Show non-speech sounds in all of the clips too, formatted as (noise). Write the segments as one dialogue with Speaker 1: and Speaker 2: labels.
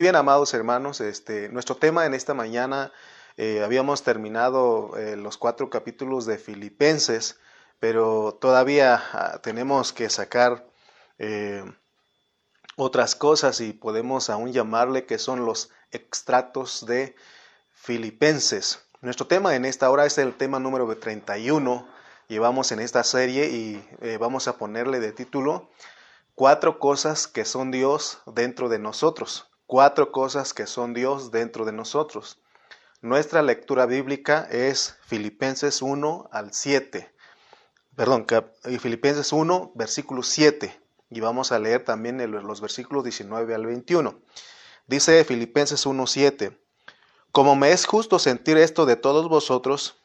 Speaker 1: Bien, amados hermanos, este, nuestro tema en esta mañana, eh, habíamos terminado eh, los cuatro capítulos de Filipenses, pero todavía ah, tenemos que sacar eh, otras cosas y podemos aún llamarle que son los extractos de Filipenses. Nuestro tema en esta hora es el tema número 31. Llevamos en esta serie y vamos a ponerle de título Cuatro cosas que son Dios dentro de nosotros cuatro cosas que son Dios dentro de nosotros. Nuestra lectura bíblica es Filipenses 1 al 7. Perdón, Filipenses 1, versículo 7. Y vamos a leer también los versículos 19 al 21. Dice Filipenses 1, 7. Como me es justo sentir esto de todos vosotros,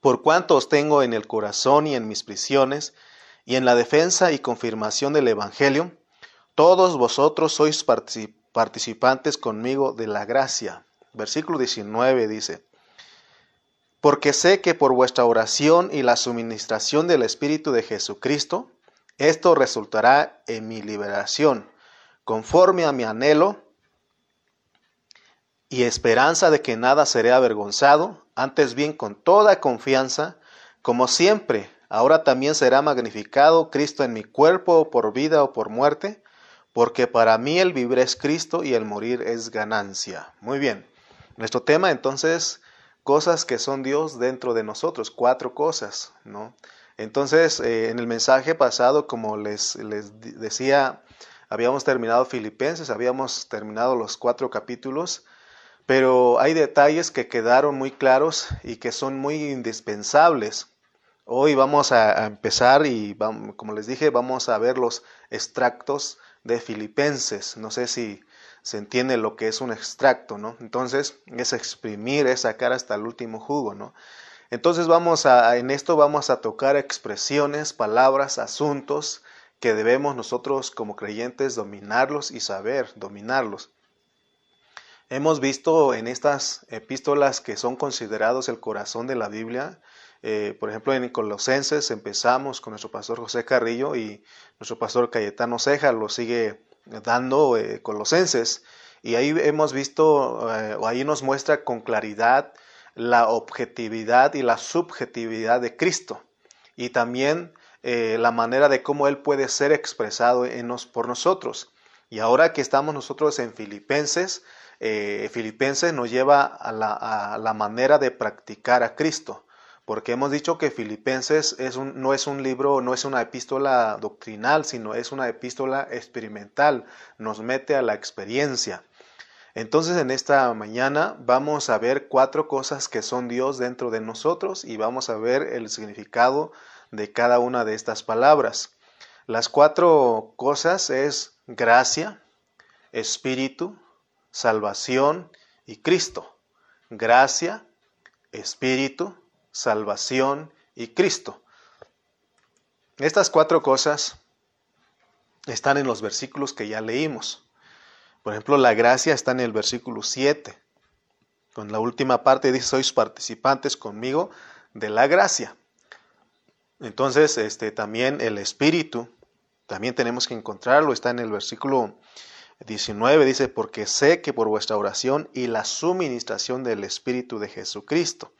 Speaker 1: por cuanto os tengo en el corazón y en mis prisiones, y en la defensa y confirmación del Evangelio, todos vosotros sois participantes participantes conmigo de la gracia. Versículo 19 dice, porque sé que por vuestra oración y la suministración del Espíritu de Jesucristo, esto resultará en mi liberación, conforme a mi anhelo y esperanza de que nada seré avergonzado, antes bien con toda confianza, como siempre, ahora también será magnificado Cristo en mi cuerpo por vida o por muerte, porque para mí el vivir es Cristo y el morir es ganancia. Muy bien, nuestro tema entonces, cosas que son Dios dentro de nosotros, cuatro cosas, ¿no? Entonces, eh, en el mensaje pasado, como les, les decía, habíamos terminado Filipenses, habíamos terminado los cuatro capítulos, pero hay detalles que quedaron muy claros y que son muy indispensables. Hoy vamos a, empezar y, como les dije, vamos a ver los extractos de Filipenses. No sé si se entiende lo que es un extracto, ¿no? Entonces, es exprimir, es sacar hasta el último jugo, ¿no? Entonces vamos a, en esto vamos a tocar expresiones, palabras, asuntos que debemos nosotros como creyentes dominarlos y saber dominarlos. Hemos visto en estas epístolas que son considerados el corazón de la Biblia, eh, por ejemplo, en Colosenses empezamos con nuestro pastor José Carrillo y nuestro pastor Cayetano Ceja lo sigue dando eh, Colosenses. Y ahí hemos visto, eh, o ahí nos muestra con claridad la objetividad y la subjetividad de Cristo. Y también la manera de cómo Él puede ser expresado en nos, por nosotros. Y ahora que estamos nosotros en Filipenses, Filipenses nos lleva a la, a la manera de practicar a Cristo porque hemos dicho que Filipenses no es un libro, no es una epístola doctrinal, sino es una epístola experimental, nos mete a la experiencia. Entonces en esta mañana vamos a ver cuatro cosas que son Dios dentro de nosotros y vamos a ver el significado de cada una de estas palabras. Las cuatro cosas es gracia, espíritu, salvación y Cristo. Gracia, espíritu, salvación y Cristo. Estas cuatro cosas están en los versículos que ya leímos. Por ejemplo, la gracia está en el versículo 7. Con la última parte dice, sois participantes conmigo de la gracia. Entonces, este, también el Espíritu, también tenemos que encontrarlo, está en el versículo 19, dice, porque sé que por vuestra oración y la suministración del Espíritu de Jesucristo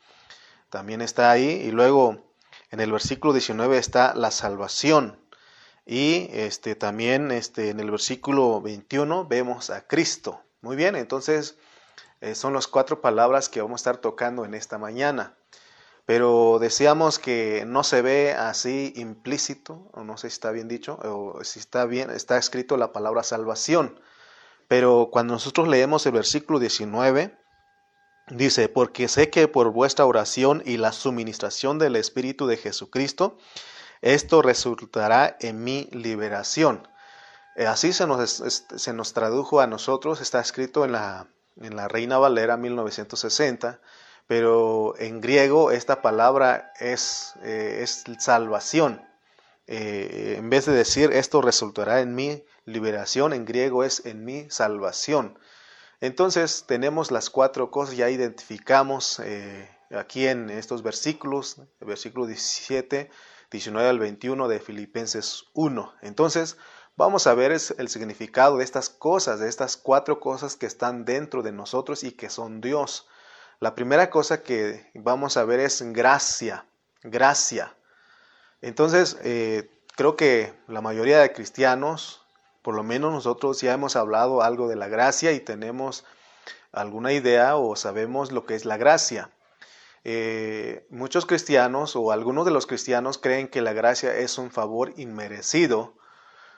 Speaker 1: también está ahí. Y luego en el versículo 19 está la salvación. Y este, también este, en el versículo 21 vemos a Cristo. Muy bien, entonces eh, son las cuatro palabras que vamos a estar tocando en esta mañana. Pero deseamos que no se ve así implícito, o no sé si está bien dicho, o si está bien, está escrito la palabra salvación. Pero cuando nosotros leemos el versículo 19, Dice, porque sé que por vuestra oración y la suministración del Espíritu de Jesucristo, esto resultará en mi liberación. Eh, así se nos, se nos tradujo a nosotros, está escrito en la, en la Reina Valera 1960, pero en griego esta palabra es, eh, es salvación. Eh, en vez de decir esto resultará en mi liberación, en griego es en mi salvación. Entonces tenemos las cuatro cosas, ya identificamos eh, aquí en estos versículos, el versículo 17, 19 al 21 de Filipenses 1. Entonces vamos a ver el significado de estas cosas, de estas cuatro cosas que están dentro de nosotros y que son Dios. La primera cosa que vamos a ver es gracia, gracia. Entonces, eh, creo que la mayoría de cristianos, por lo menos nosotros ya hemos hablado algo de la gracia y tenemos alguna idea o sabemos lo que es la gracia. Eh, muchos cristianos o algunos de los cristianos creen que la gracia es un favor inmerecido.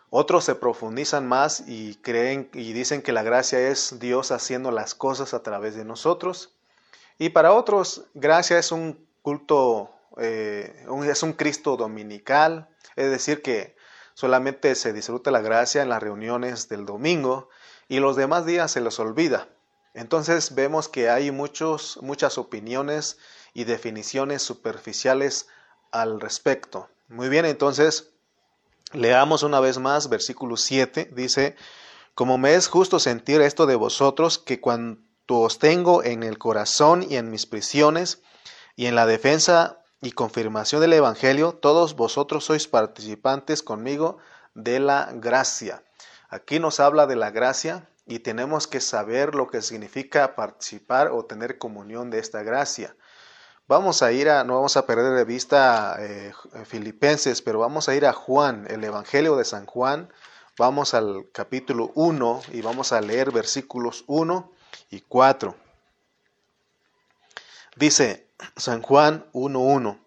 Speaker 1: Otros se profundizan más y creen y dicen que la gracia es Dios haciendo las cosas a través de nosotros. Y para otros, gracia es un culto, eh, es un Cristo dominical, es decir, que solamente se disfruta la gracia en las reuniones del domingo y los demás días se los olvida. Entonces vemos que hay muchos, muchas opiniones y definiciones superficiales al respecto. Muy bien, entonces leamos una vez más versículo 7. Dice, como me es justo sentir esto de vosotros, que cuanto os tengo en el corazón y en mis prisiones y en la defensa y confirmación del Evangelio, todos vosotros sois participantes conmigo de la gracia. Aquí nos habla de la gracia y tenemos que saber lo que significa participar o tener comunión de esta gracia. Vamos a ir a, no vamos a perder de vista eh, Filipenses, pero vamos a ir a Juan, el Evangelio de San Juan. Vamos al capítulo 1 y vamos a leer versículos 1 y 4. Dice, San Juan 1.1.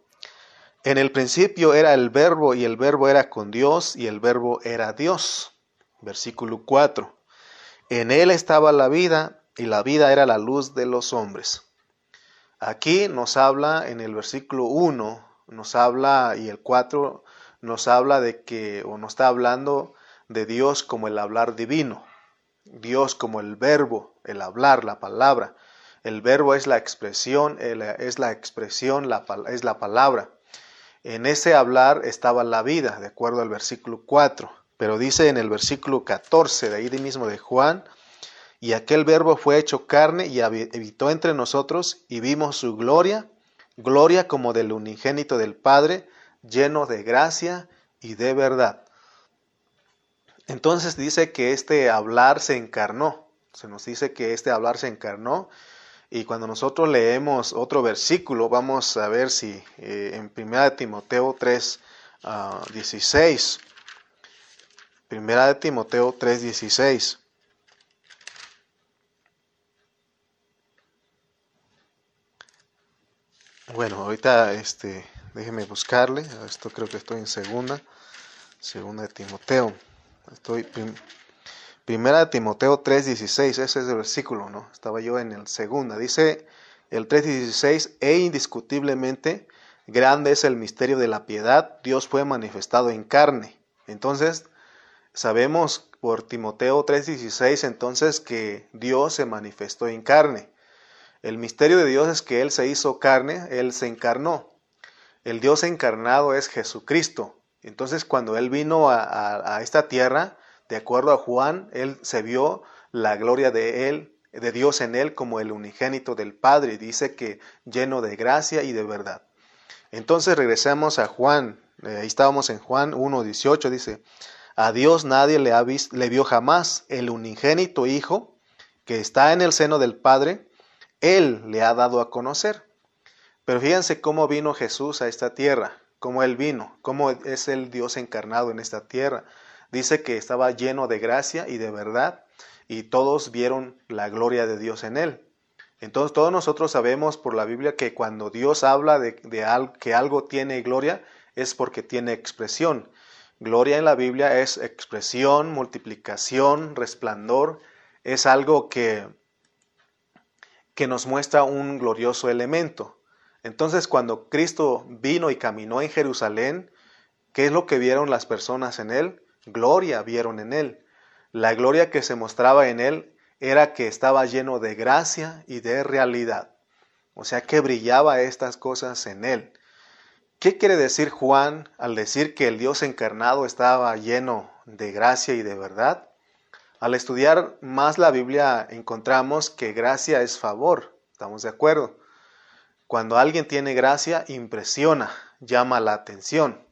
Speaker 1: En el principio era el verbo y el verbo era con Dios y el verbo era Dios. Versículo 4. En él estaba la vida y la vida era la luz de los hombres. Aquí nos habla en el versículo 1, nos habla y el 4 nos habla de que, o nos está hablando de Dios como el hablar divino, Dios como el verbo, el hablar, la palabra. El verbo es la expresión, es la expresión, es la palabra. En ese hablar estaba la vida, de acuerdo al versículo 4. Pero dice en el versículo 14 de ahí mismo de Juan, y aquel verbo fue hecho carne y habitó entre nosotros y vimos su gloria, gloria como del unigénito del Padre, lleno de gracia y de verdad. Entonces dice que este hablar se encarnó. Se nos dice que este hablar se encarnó y cuando nosotros leemos otro versículo, vamos a ver si eh, en 1 Timoteo 3, 16, 1 Timoteo 3, 16. Bueno, ahorita este, déjeme buscarle. Esto creo que estoy en segunda, segunda de Timoteo. Estoy Primera de Timoteo 3:16, ese es el versículo, ¿no? Estaba yo en el segunda. Dice el 3:16, e indiscutiblemente grande es el misterio de la piedad, Dios fue manifestado en carne. Entonces, sabemos por Timoteo 3:16 entonces que Dios se manifestó en carne. El misterio de Dios es que Él se hizo carne, Él se encarnó. El Dios encarnado es Jesucristo. Entonces, cuando Él vino a, a esta tierra, de acuerdo a Juan, él se vio la gloria de él, de Dios en él como el unigénito del Padre, dice que lleno de gracia y de verdad. Entonces regresamos a Juan, eh, ahí estábamos en Juan 1.18, dice, a Dios nadie le, ha visto, le vio jamás, el unigénito Hijo que está en el seno del Padre, Él le ha dado a conocer. Pero fíjense cómo vino Jesús a esta tierra, cómo Él vino, cómo es el Dios encarnado en esta tierra. Dice que estaba lleno de gracia y de verdad y todos vieron la gloria de Dios en él. Entonces todos nosotros sabemos por la Biblia que cuando Dios habla de, que algo tiene gloria es porque tiene expresión. Gloria en la Biblia es expresión, multiplicación, resplandor, es algo que, que nos muestra un glorioso elemento. Entonces cuando Cristo vino y caminó en Jerusalén, ¿qué es lo que vieron las personas en él? Gloria vieron en él. La gloria que se mostraba en él era que estaba lleno de gracia y de realidad. O sea que brillaba estas cosas en él. ¿Qué quiere decir Juan al decir que el Dios encarnado estaba lleno de gracia y de verdad? Al estudiar más la Biblia encontramos que gracia es favor, ¿estamos de acuerdo? Cuando alguien tiene gracia, impresiona, llama la atención.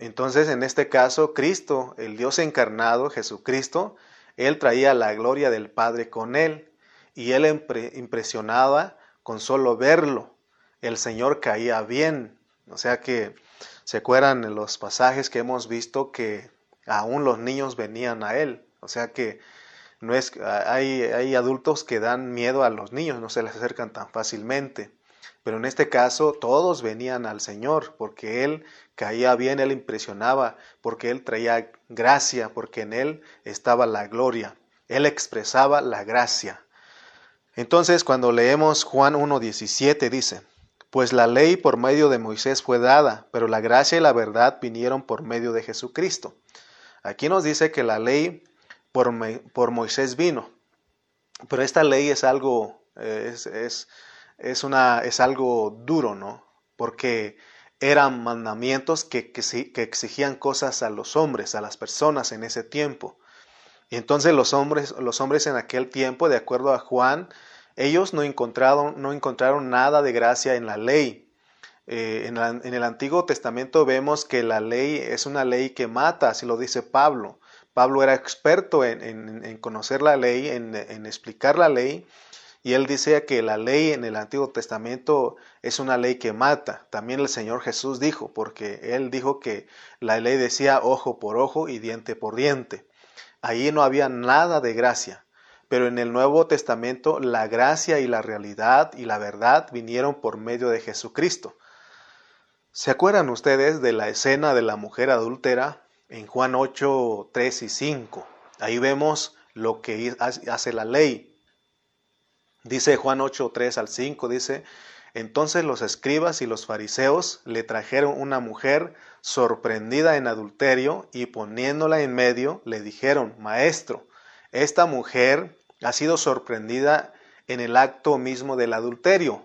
Speaker 1: Entonces, en este caso, Cristo, el Dios encarnado, Jesucristo, Él traía la gloria del Padre con Él y Él impresionaba con solo verlo. El Señor caía bien. O sea que se acuerdan en los pasajes que hemos visto que aún los niños venían a Él. O sea que no es, hay, hay adultos que dan miedo a los niños, no se les acercan tan fácilmente. Pero en este caso todos venían al Señor porque Él caía bien, Él impresionaba, porque Él traía gracia, porque en Él estaba la gloria. Él expresaba la gracia. Entonces cuando leemos Juan 1.17 dice, pues la ley por medio de Moisés fue dada, pero la gracia y la verdad vinieron por medio de Jesucristo. Aquí nos dice que la ley por, por Moisés vino, pero esta ley es algo, eh, es, es es, una, es algo duro, ¿no? Porque eran mandamientos que, que, exigían cosas a los hombres, a las personas en ese tiempo. Y entonces los hombres, los hombres en aquel tiempo, de acuerdo a Juan, ellos no encontraron, no encontraron nada de gracia en la ley. Eh, en, el Antiguo Testamento vemos que la ley es una ley que mata, así lo dice Pablo. Pablo era experto en, en conocer la ley, en, explicar la ley, y él dice que la ley en el Antiguo Testamento es una ley que mata. También el Señor Jesús dijo, porque él dijo que la ley decía ojo por ojo y diente por diente. Ahí no había nada de gracia. Pero en el Nuevo Testamento la gracia y la realidad y la verdad vinieron por medio de Jesucristo. ¿Se acuerdan ustedes de la escena de la mujer adúltera en Juan 8, 3 y 5? Ahí vemos lo que hace la ley. Dice Juan 8, 3 al 5, dice, entonces los escribas y los fariseos le trajeron una mujer sorprendida en adulterio y poniéndola en medio le dijeron, Maestro, esta mujer ha sido sorprendida en el acto mismo del adulterio.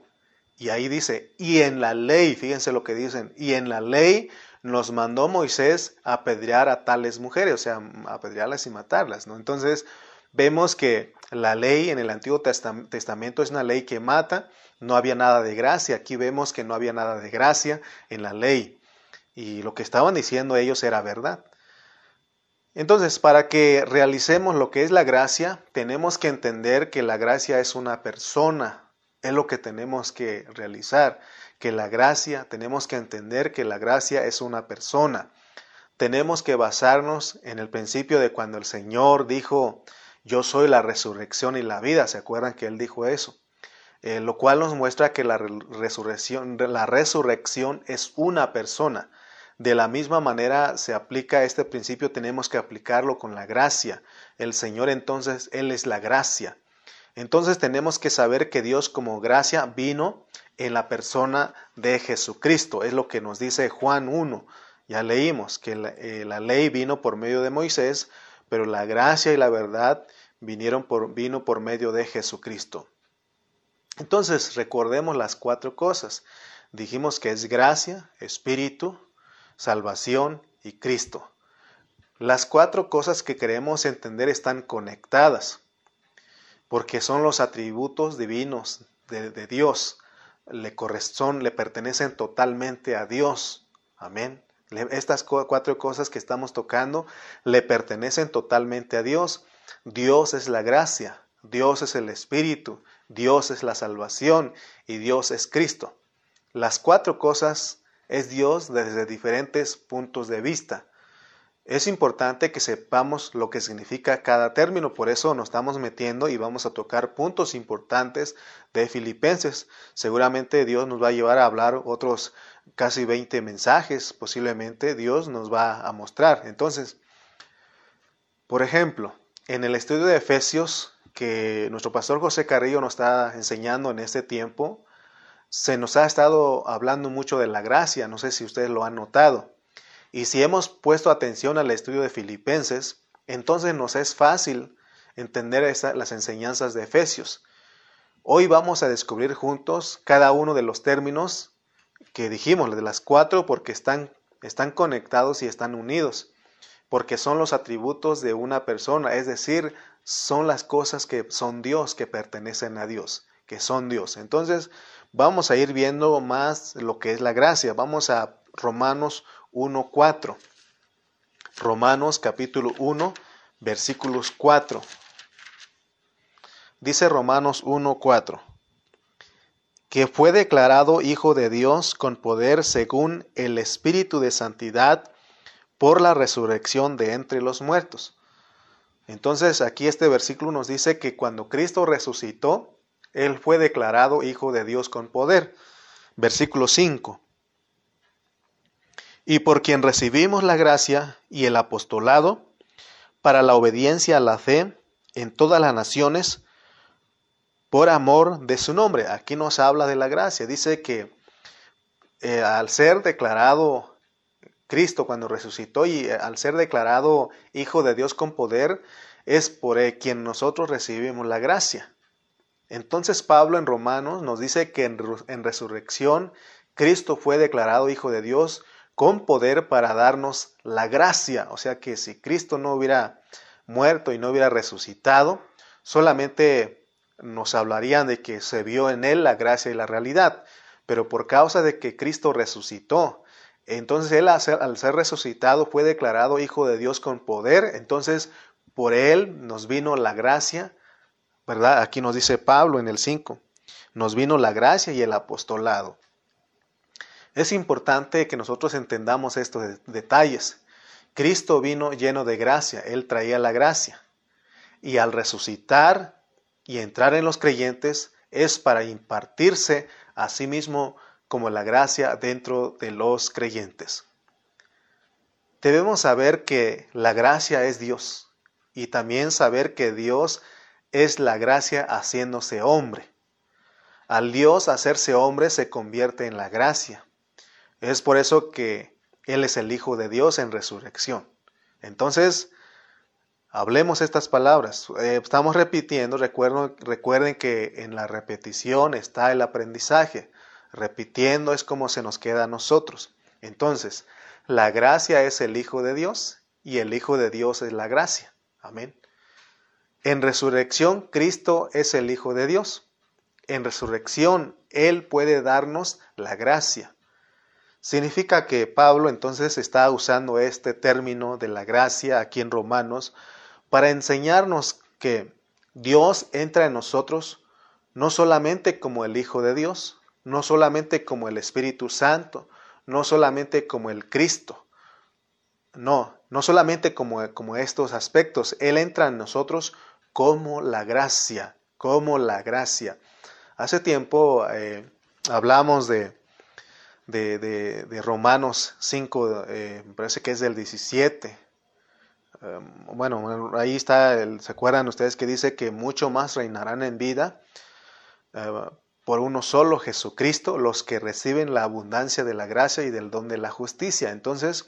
Speaker 1: Y ahí dice, y en la ley, fíjense lo que dicen, y en la ley nos mandó Moisés apedrear a tales mujeres, o sea, apedrearlas y matarlas, ¿no? Entonces, vemos que la ley en el Antiguo Testamento es una ley que mata, no había nada de gracia, aquí vemos que no había nada de gracia en la ley y lo que estaban diciendo ellos era verdad. Entonces, para que realicemos lo que es la gracia, tenemos que entender que la gracia es una persona, es lo que tenemos que realizar, que la gracia, tenemos que entender que la gracia es una persona. Tenemos que basarnos en el principio de cuando el Señor dijo, yo soy la resurrección y la vida. ¿Se acuerdan que él dijo eso? Eh, lo cual nos muestra que la resurrección, la resurrección es una persona. De la misma manera se aplica este principio, tenemos que aplicarlo con la gracia. El Señor entonces, Él es la gracia. Entonces tenemos que saber que Dios como gracia vino en la persona de Jesucristo. Es lo que nos dice Juan 1. Ya leímos que la, eh, la ley vino por medio de Moisés, pero la gracia y la verdad vinieron por, vino por medio de Jesucristo. Entonces, recordemos las cuatro cosas. Dijimos que es gracia, espíritu, salvación y Cristo. Las cuatro cosas que queremos entender están conectadas, porque son los atributos divinos de, de Dios. Le corresponden, le pertenecen totalmente a Dios. Amén. Estas cuatro cosas que estamos tocando le pertenecen totalmente a Dios. Dios es la gracia, Dios es el Espíritu, Dios es la salvación y Dios es Cristo. Las cuatro cosas es Dios desde diferentes puntos de vista. Es importante que sepamos lo que significa cada término, por eso nos estamos metiendo y vamos a tocar puntos importantes de Filipenses. Seguramente Dios nos va a llevar a hablar otros casi 20 mensajes, posiblemente Dios nos va a mostrar. Entonces, por ejemplo, en el estudio de Efesios que nuestro pastor José Carrillo nos está enseñando en este tiempo, se nos ha estado hablando mucho de la gracia, no sé si ustedes lo han notado. Y si hemos puesto atención al estudio de Filipenses, entonces nos es fácil entender las enseñanzas de Efesios. Hoy vamos a descubrir juntos cada uno de los términos que dijimos, de las cuatro, porque están, están conectados y están unidos, porque son los atributos de una persona, es decir, son las cosas que son Dios, que pertenecen a Dios, que son Dios. Entonces, vamos a ir viendo más lo que es la gracia. Vamos a Romanos 1.4. Romanos capítulo 1, versículos 4. Dice Romanos 1.4, que fue declarado Hijo de Dios con poder según el Espíritu de Santidad por la resurrección de entre los muertos. Entonces aquí este versículo nos dice que cuando Cristo resucitó, Él fue declarado Hijo de Dios con poder. Versículo 5. Y por quien recibimos la gracia y el apostolado para la obediencia a la fe en todas las naciones, por amor de su nombre. Aquí nos habla de la gracia. Dice que eh, al ser declarado Cristo cuando resucitó y eh, al ser declarado Hijo de Dios con poder, es por quien nosotros recibimos la gracia. Entonces Pablo en Romanos nos dice que en, en resurrección Cristo fue declarado Hijo de Dios con poder para darnos la gracia. O sea que si Cristo no hubiera muerto y no hubiera resucitado, solamente nos hablarían de que se vio en él la gracia y la realidad. Pero por causa de que Cristo resucitó, entonces él al ser, resucitado fue declarado Hijo de Dios con poder, entonces por él nos vino la gracia, ¿verdad? Aquí nos dice Pablo en el 5, nos vino la gracia y el apostolado. Es importante que nosotros entendamos estos detalles. Cristo vino lleno de gracia, Él traía la gracia. Y al resucitar y entrar en los creyentes es para impartirse a sí mismo como la gracia dentro de los creyentes. Debemos saber que la gracia es Dios y también saber que Dios es la gracia haciéndose hombre. Al Dios hacerse hombre se convierte en la gracia. Es por eso que Él es el Hijo de Dios en resurrección. Entonces, hablemos estas palabras. Eh, estamos repitiendo, recuerden, recuerden que en la repetición está el aprendizaje. Repitiendo es como se nos queda a nosotros. Entonces, la gracia es el Hijo de Dios y el Hijo de Dios es la gracia. Amén. En resurrección, Cristo es el Hijo de Dios. En resurrección, Él puede darnos la gracia. Significa que Pablo entonces está usando este término de la gracia aquí en Romanos para enseñarnos que Dios entra en nosotros no solamente como el Hijo de Dios, no solamente como el Espíritu Santo, no solamente como el Cristo, no, no solamente como, como estos aspectos, Él entra en nosotros como la gracia, como la gracia. Hace tiempo eh, hablamos de, de, Romanos 5, eh, me parece que es del 17. Em, bueno, ahí está, ¿se acuerdan ustedes que dice que mucho más reinarán en vida eh, por uno solo, Jesucristo, los que reciben la abundancia de la gracia y del don de la justicia? Entonces,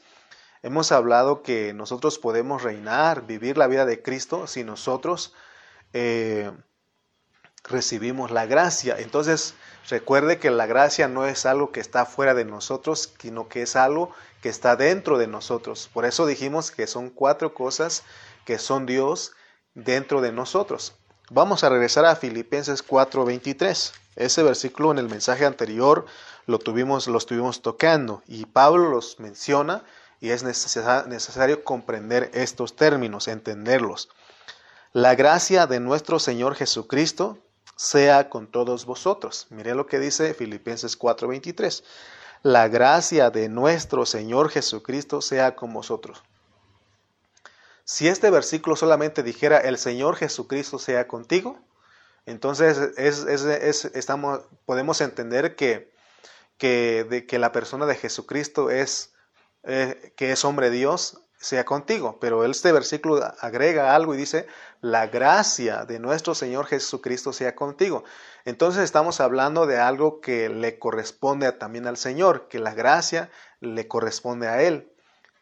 Speaker 1: hemos hablado que nosotros podemos reinar, vivir la vida de Cristo si nosotros eh, recibimos la gracia. Entonces, recuerde que la gracia no es algo que está fuera de nosotros, sino que es algo que está dentro de nosotros. Por eso dijimos que son cuatro cosas que son Dios dentro de nosotros. Vamos a regresar a Filipenses 4:23. Ese versículo en el mensaje anterior lo tuvimos, lo estuvimos tocando y Pablo los menciona y es necesario comprender estos términos, entenderlos. La gracia de nuestro Señor Jesucristo sea con todos vosotros. Mire lo que dice Filipenses 4:23. La gracia de nuestro Señor Jesucristo sea con vosotros. Si este versículo solamente dijera el Señor Jesucristo sea contigo, entonces es, estamos, podemos entender que, que, de, que la persona de Jesucristo es, eh, que es hombre Dios, sea contigo. Pero este versículo agrega algo y dice, la gracia de nuestro Señor Jesucristo sea contigo. Entonces estamos hablando de algo que le corresponde también al Señor, que la gracia le corresponde a Él.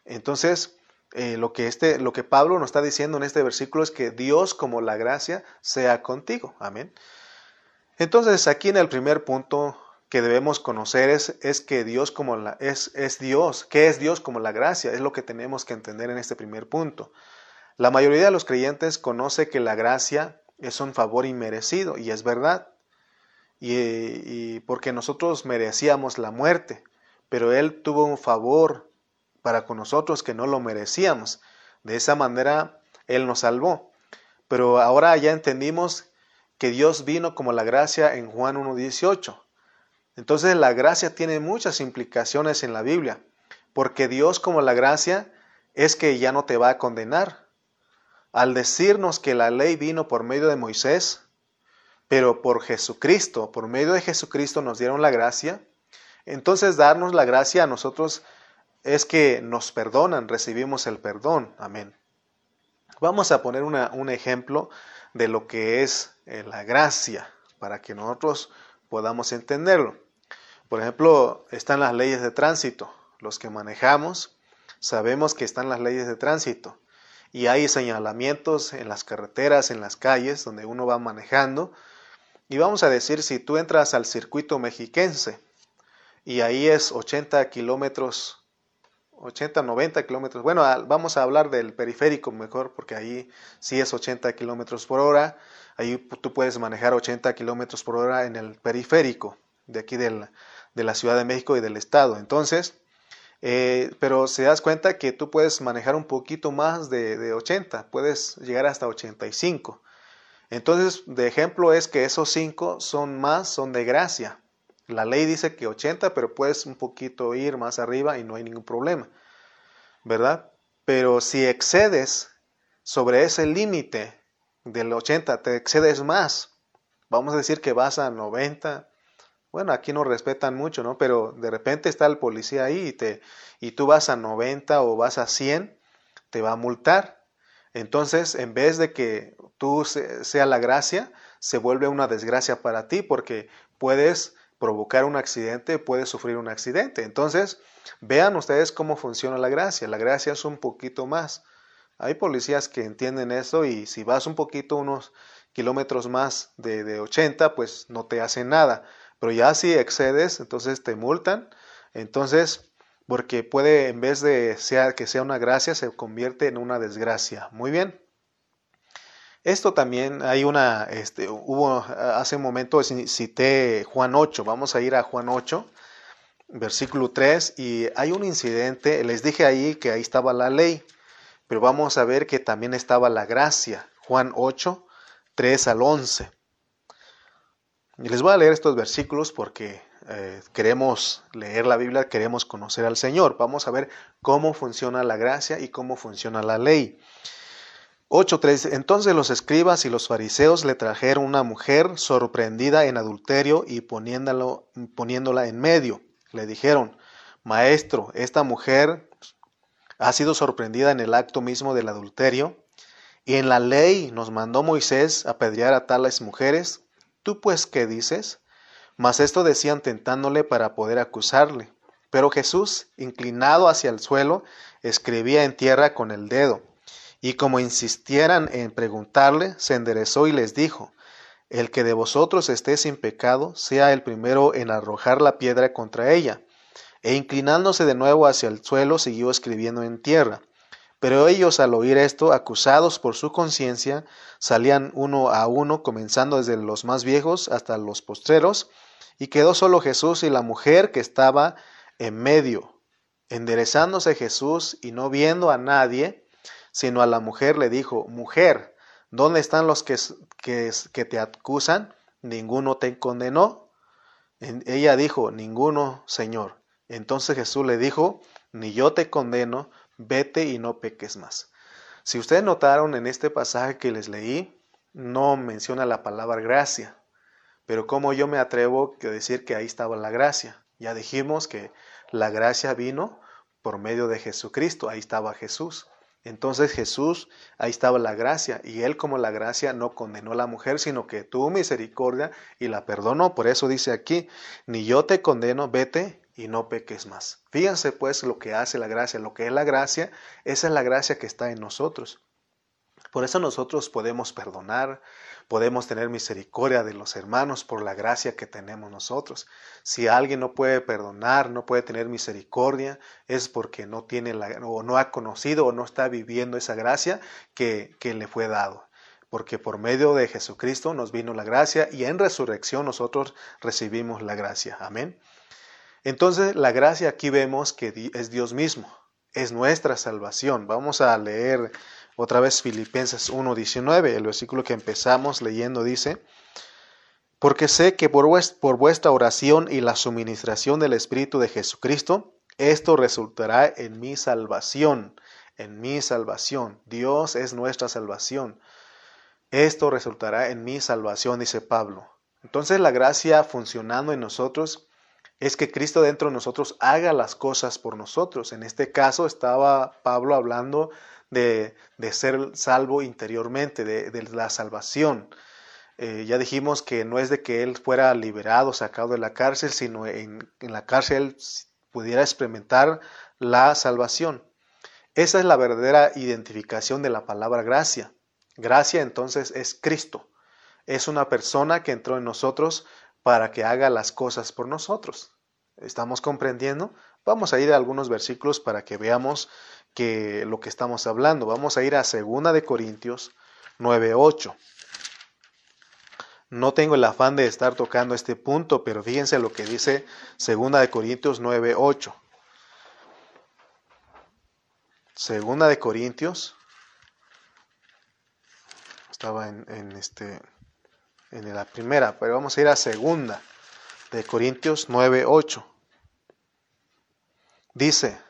Speaker 1: Entonces, eh, lo, que este, lo que Pablo nos está diciendo en este versículo es que Dios como la gracia sea contigo. Amén. Entonces, aquí en el primer punto que debemos conocer es, es que Dios como la, es, es Dios. ¿Qué es Dios como la gracia? Es lo que tenemos que entender en este primer punto. La mayoría de los creyentes conoce que la gracia es un favor inmerecido, y es verdad. Y, porque nosotros merecíamos la muerte, pero Él tuvo un favor para con nosotros que no lo merecíamos. De esa manera Él nos salvó. Pero ahora ya entendimos que Dios vino como la gracia en Juan 1.18. Entonces la gracia tiene muchas implicaciones en la Biblia, porque Dios como la gracia es que ya no te va a condenar. Al decirnos que la ley vino por medio de Moisés, pero por Jesucristo, por medio de Jesucristo nos dieron la gracia, entonces darnos la gracia a nosotros es que nos perdonan, recibimos el perdón. Amén. Vamos a poner un ejemplo de lo que es eh, la gracia para que nosotros podamos entenderlo. Por ejemplo, están las leyes de tránsito. Los que manejamos sabemos que están las leyes de tránsito y hay señalamientos en las carreteras, en las calles donde uno va manejando. Y vamos a decir, si tú entras al circuito mexiquense y ahí es 80 kilómetros 80, 90 kilómetros. Bueno, vamos a hablar del periférico mejor, porque ahí sí es 80 kilómetros por hora. Ahí tú puedes manejar 80 kilómetros por hora en el periférico de aquí de la Ciudad de México y del Estado. Entonces, eh, pero se das cuenta que tú puedes manejar un poquito más de, de 80, puedes llegar hasta 85. Entonces, de ejemplo es que esos 5 son más, son de gracia. La ley dice que 80, pero puedes un poquito ir más arriba y no hay ningún problema, ¿verdad? Pero si excedes sobre ese límite del 80, te excedes más. Vamos a decir que vas a 90. Bueno, aquí no respetan mucho, ¿no? Pero de repente está el policía ahí y, te, y tú vas a 90 o vas a 100, te va a multar. Entonces, en vez de que tú sea la gracia, se vuelve una desgracia para ti porque puedes provocar un accidente, puede sufrir un accidente. Entonces, vean ustedes cómo funciona la gracia. La gracia es un poquito más. Hay policías que entienden eso y si vas un poquito, unos kilómetros más de, de 80, pues no te hacen nada. Pero ya si excedes, entonces te multan. Entonces, porque puede, en vez de sea, que sea una gracia, se convierte en una desgracia. Muy bien. Esto también hay una, este, hubo hace un momento cité Juan 8, vamos a ir a Juan 8, versículo 3, y hay un incidente, les dije ahí que ahí estaba la ley, pero vamos a ver que también estaba la gracia, Juan 8, 3 al 11. Y les voy a leer estos versículos porque eh, queremos leer la Biblia, queremos conocer al Señor. Vamos a ver cómo funciona la gracia y cómo funciona la ley. 8.3 Entonces los escribas y los fariseos le trajeron una mujer sorprendida en adulterio y poniéndola en medio. Le dijeron, Maestro, esta mujer ha sido sorprendida en el acto mismo del adulterio, y en la ley nos mandó Moisés apedrear a tales mujeres. ¿Tú pues qué dices? Mas esto decían tentándole para poder acusarle. Pero Jesús, inclinado hacia el suelo, escribía en tierra con el dedo. Y como insistieran en preguntarle, se enderezó y les dijo, El que de vosotros esté sin pecado, sea el primero en arrojar la piedra contra ella. E inclinándose de nuevo hacia el suelo, siguió escribiendo en tierra. Pero ellos al oír esto, acusados por su conciencia, salían uno a uno, comenzando desde los más viejos hasta los postreros, y quedó solo Jesús y la mujer que estaba en medio. Enderezándose Jesús y no viendo a nadie, sino a la mujer le dijo, mujer, ¿dónde están los que, que, te acusan? ¿Ninguno te condenó? ella dijo, ninguno, Señor. Entonces Jesús le dijo, ni yo te condeno, vete y no peques más. Si ustedes notaron en este pasaje que les leí, no menciona la palabra gracia, pero como yo me atrevo a decir que ahí estaba la gracia. Ya dijimos que la gracia vino por medio de Jesucristo, ahí estaba Jesús. Entonces Jesús, ahí estaba la gracia, y él como la gracia no condenó a la mujer, sino que tuvo misericordia y la perdonó. Por eso dice aquí, ni yo te condeno, vete y no peques más. Fíjense pues lo que hace la gracia, lo que es la gracia, esa es la gracia que está en nosotros. Por eso nosotros podemos perdonar, podemos tener misericordia de los hermanos por la gracia que tenemos nosotros. Si alguien no puede perdonar, no puede tener misericordia, es porque no tiene la, o no ha conocido o no está viviendo esa gracia que, que le fue dado. Porque por medio de Jesucristo nos vino la gracia y en resurrección nosotros recibimos la gracia. Amén. Entonces la gracia aquí vemos que es Dios mismo. es nuestra salvación. Vamos a leer otra vez Filipenses 1.19, el versículo que empezamos leyendo dice, porque sé que por, por vuestra oración y la suministración del Espíritu de Jesucristo, esto resultará en mi salvación, en mi salvación. Dios es nuestra salvación. Esto resultará en mi salvación, dice Pablo. Entonces la gracia funcionando en nosotros es que Cristo dentro de nosotros haga las cosas por nosotros. En este caso estaba Pablo hablando de, ser salvo interiormente, de, la salvación. Eh, ya dijimos que no es de que él fuera liberado, sacado de la cárcel, sino en, en la cárcel pudiera experimentar la salvación. Esa es la verdadera identificación de la palabra gracia. Gracia entonces es Cristo. Es una persona que entró en nosotros para que haga las cosas por nosotros. ¿Estamos comprendiendo? Vamos a ir a algunos versículos para que veamos que lo que estamos hablando. Vamos a ir a 2 de Corintios 9:8. No tengo el afán de estar tocando este punto, pero fíjense lo que dice 2 de Corintios 9:8. Segunda de Corintios estaba en, en, este en la primera, pero vamos a ir a segunda de Corintios 9:8. Dice,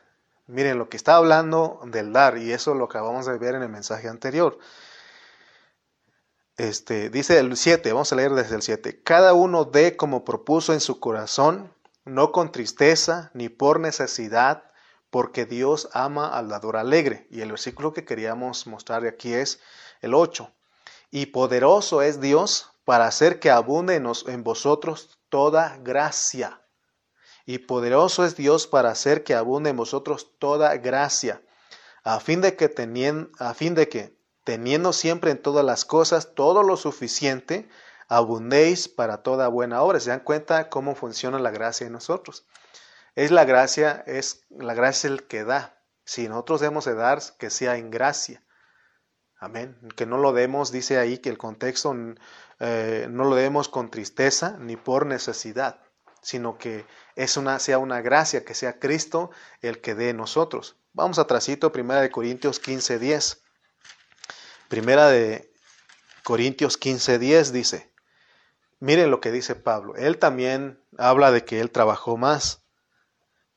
Speaker 1: Miren, lo que está hablando del dar, y eso lo acabamos de ver en el mensaje anterior. Este, dice el 7, vamos a leer desde el 7. Cada uno dé como propuso en su corazón, no con tristeza ni por necesidad, porque Dios ama al dador alegre. Y el versículo que queríamos mostrar aquí es el 8. Y poderoso es Dios para hacer que abunde en vosotros toda gracia y poderoso es Dios para hacer que abunde en vosotros toda gracia, a fin de que teniendo, a fin de que teniendo siempre en todas las cosas todo lo suficiente, abundéis para toda buena obra. ¿Se dan cuenta cómo funciona la gracia en nosotros? Es la gracia, es la gracia el que da. Si nosotros debemos de dar, que sea en gracia. Amén. Que no lo demos, dice ahí que el contexto eh, no lo demos con tristeza ni por necesidad sino que es una, sea una gracia, que sea Cristo el que dé nosotros. Vamos atrásito, Primera de Corintios 15, 10. Primera de Corintios 15, 10 dice, miren lo que dice Pablo, él también habla de que él trabajó más,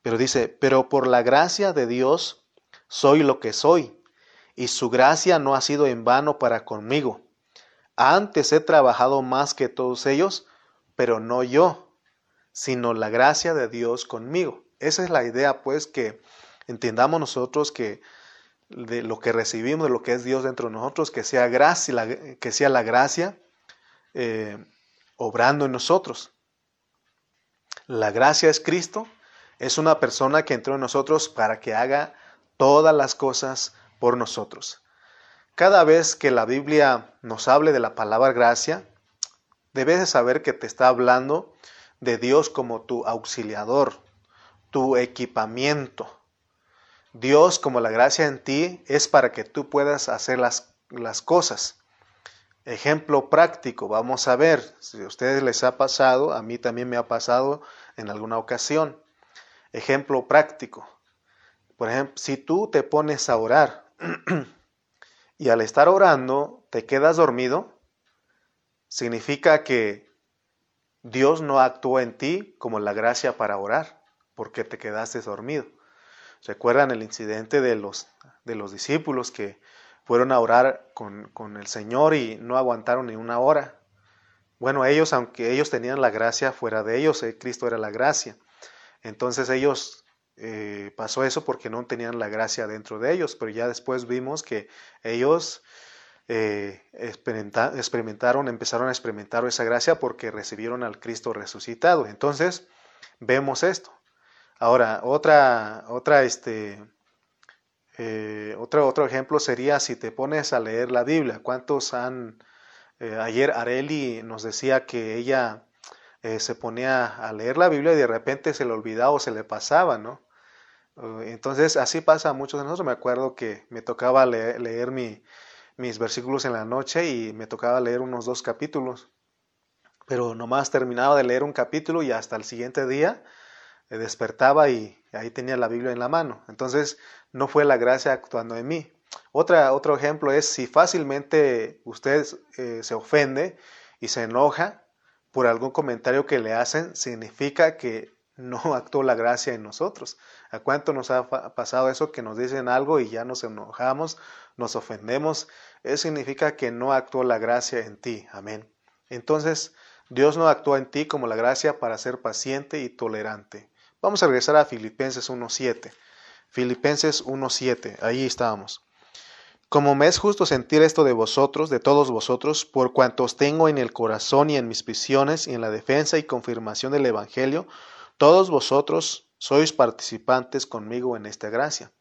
Speaker 1: pero dice, pero por la gracia de Dios soy lo que soy, y su gracia no ha sido en vano para conmigo. Antes he trabajado más que todos ellos, pero no yo, sino la gracia de Dios conmigo. Esa es la idea, pues, que entendamos nosotros que de lo que recibimos, de lo que es Dios dentro de nosotros, que sea gracia, la, que sea la gracia eh, obrando en nosotros. La gracia es Cristo, es una persona que entró en nosotros para que haga todas las cosas por nosotros. Cada vez que la Biblia nos hable de la palabra gracia, debes de saber que te está hablando de Dios como tu auxiliador, tu equipamiento. Dios como la gracia en ti es para que tú puedas hacer las, las cosas. Ejemplo práctico, vamos a ver, si a ustedes les ha pasado, a mí también me ha pasado en alguna ocasión. Ejemplo práctico. Por ejemplo, si tú te pones a orar (clears throat) y al estar orando te quedas dormido, significa que Dios no actuó en ti como la gracia para orar, porque te quedaste dormido. ¿Recuerdan el incidente de los, de los discípulos que fueron a orar con, con el Señor y no aguantaron ni una hora? Bueno, ellos, aunque ellos tenían la gracia fuera de ellos, eh, Cristo era la gracia. Entonces ellos eh, pasó eso porque no tenían la gracia dentro de ellos, pero ya después vimos que ellos eh, experimentaron, empezaron a experimentar esa gracia porque recibieron al Cristo resucitado. Entonces, vemos esto. Ahora, otra, otra, este, eh, otro, otro ejemplo sería si te pones a leer la Biblia. ¿Cuántos han... Eh, ayer Areli nos decía que ella se ponía a leer la Biblia y de repente se le olvidaba o se le pasaba, ¿no? Entonces, así pasa a muchos de nosotros. Me acuerdo que me tocaba leer mi, mis versículos en la noche y me tocaba leer unos dos capítulos. Pero nomás terminaba de leer un capítulo y hasta el siguiente día despertaba y ahí tenía la Biblia en la mano. Entonces, no fue la gracia actuando en mí. Otra, otro ejemplo es si fácilmente usted eh, se ofende y se enoja por algún comentario que le hacen, significa que no (laughs) actuó la gracia en nosotros. ¿A cuánto nos ha pasado eso que nos dicen algo y ya nos enojamos, nos ofendemos? Eso significa que no actuó la gracia en ti. Amén. Entonces, Dios no actúa en ti como la gracia para ser paciente y tolerante. Vamos a regresar a Filipenses 1.7. Filipenses 1.7, ahí estábamos. Como me es justo sentir esto de vosotros, de todos vosotros, por cuantos tengo en el corazón y en mis prisiones y en la defensa y confirmación del Evangelio, todos vosotros sois participantes conmigo en esta gracia.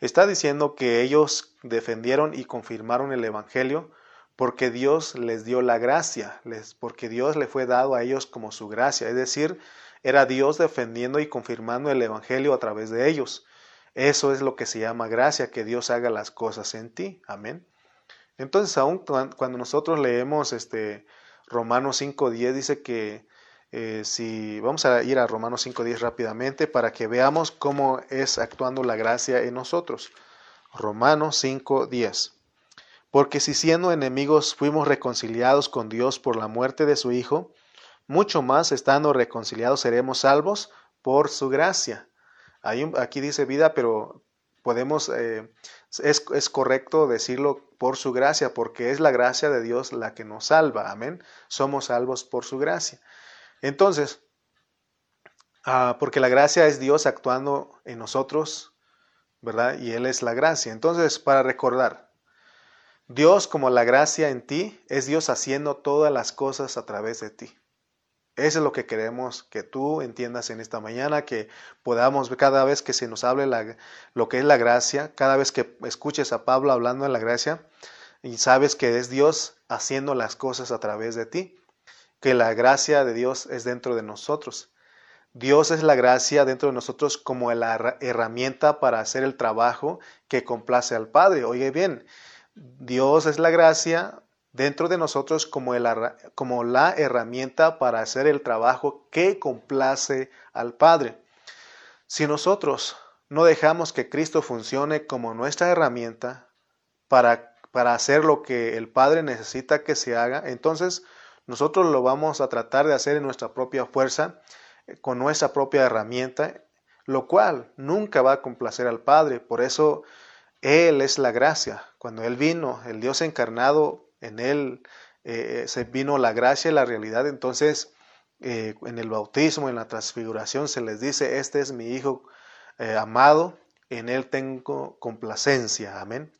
Speaker 1: Está diciendo que ellos defendieron y confirmaron el Evangelio porque Dios les dio la gracia, les, porque Dios le fue dado a ellos como su gracia, es decir, era Dios defendiendo y confirmando el Evangelio a través de ellos. Eso es lo que se llama gracia, que Dios haga las cosas en ti. Amén. Entonces, aún cuando nosotros leemos este Romanos 5.10, dice que eh, si vamos a ir a Romanos 5.10 rápidamente para que veamos cómo es actuando la gracia en nosotros. Romanos 5.10. Porque si siendo enemigos fuimos reconciliados con Dios por la muerte de su Hijo, mucho más estando reconciliados seremos salvos por su gracia aquí dice vida, pero podemos, eh, es, es, correcto decirlo por su gracia, porque es la gracia de Dios la que nos salva, amén. Somos salvos por su gracia. Entonces, ah, porque la gracia es Dios actuando en nosotros, ¿verdad? Y Él es la gracia. Entonces, para recordar, Dios como la gracia en ti, es Dios haciendo todas las cosas a través de ti. Eso es lo que queremos que tú entiendas en esta mañana, que podamos cada vez que se nos hable la, lo que es la gracia, cada vez que escuches a Pablo hablando de la gracia y sabes que es Dios haciendo las cosas a través de ti, que la gracia de Dios es dentro de nosotros. Dios es la gracia dentro de nosotros como la herramienta para hacer el trabajo que complace al Padre. Oye bien, Dios es la gracia dentro de nosotros como, como la herramienta para hacer el trabajo que complace al Padre. Si nosotros no dejamos que Cristo funcione como nuestra herramienta para, para hacer lo que el Padre necesita que se haga, entonces nosotros lo vamos a tratar de hacer en nuestra propia fuerza, eh, con nuestra propia herramienta, lo cual nunca va a complacer al Padre. Por eso Él es la gracia. Cuando Él vino, el Dios encarnado en Él eh, se vino la gracia y la realidad. Entonces, eh, en el bautismo, en la transfiguración, se les dice, este es mi Hijo amado, en Él tengo complacencia. Amén.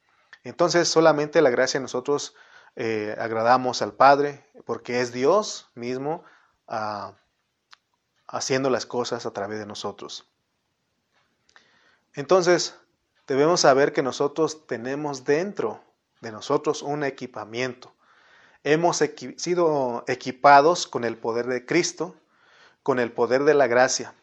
Speaker 1: Entonces, solamente la gracia nosotros agradamos al Padre, porque es Dios mismo ah, haciendo las cosas a través de nosotros. Entonces, debemos saber que nosotros tenemos dentro de nosotros un equipamiento. Hemos sido equipados con el poder de Cristo, con el poder de la gracia.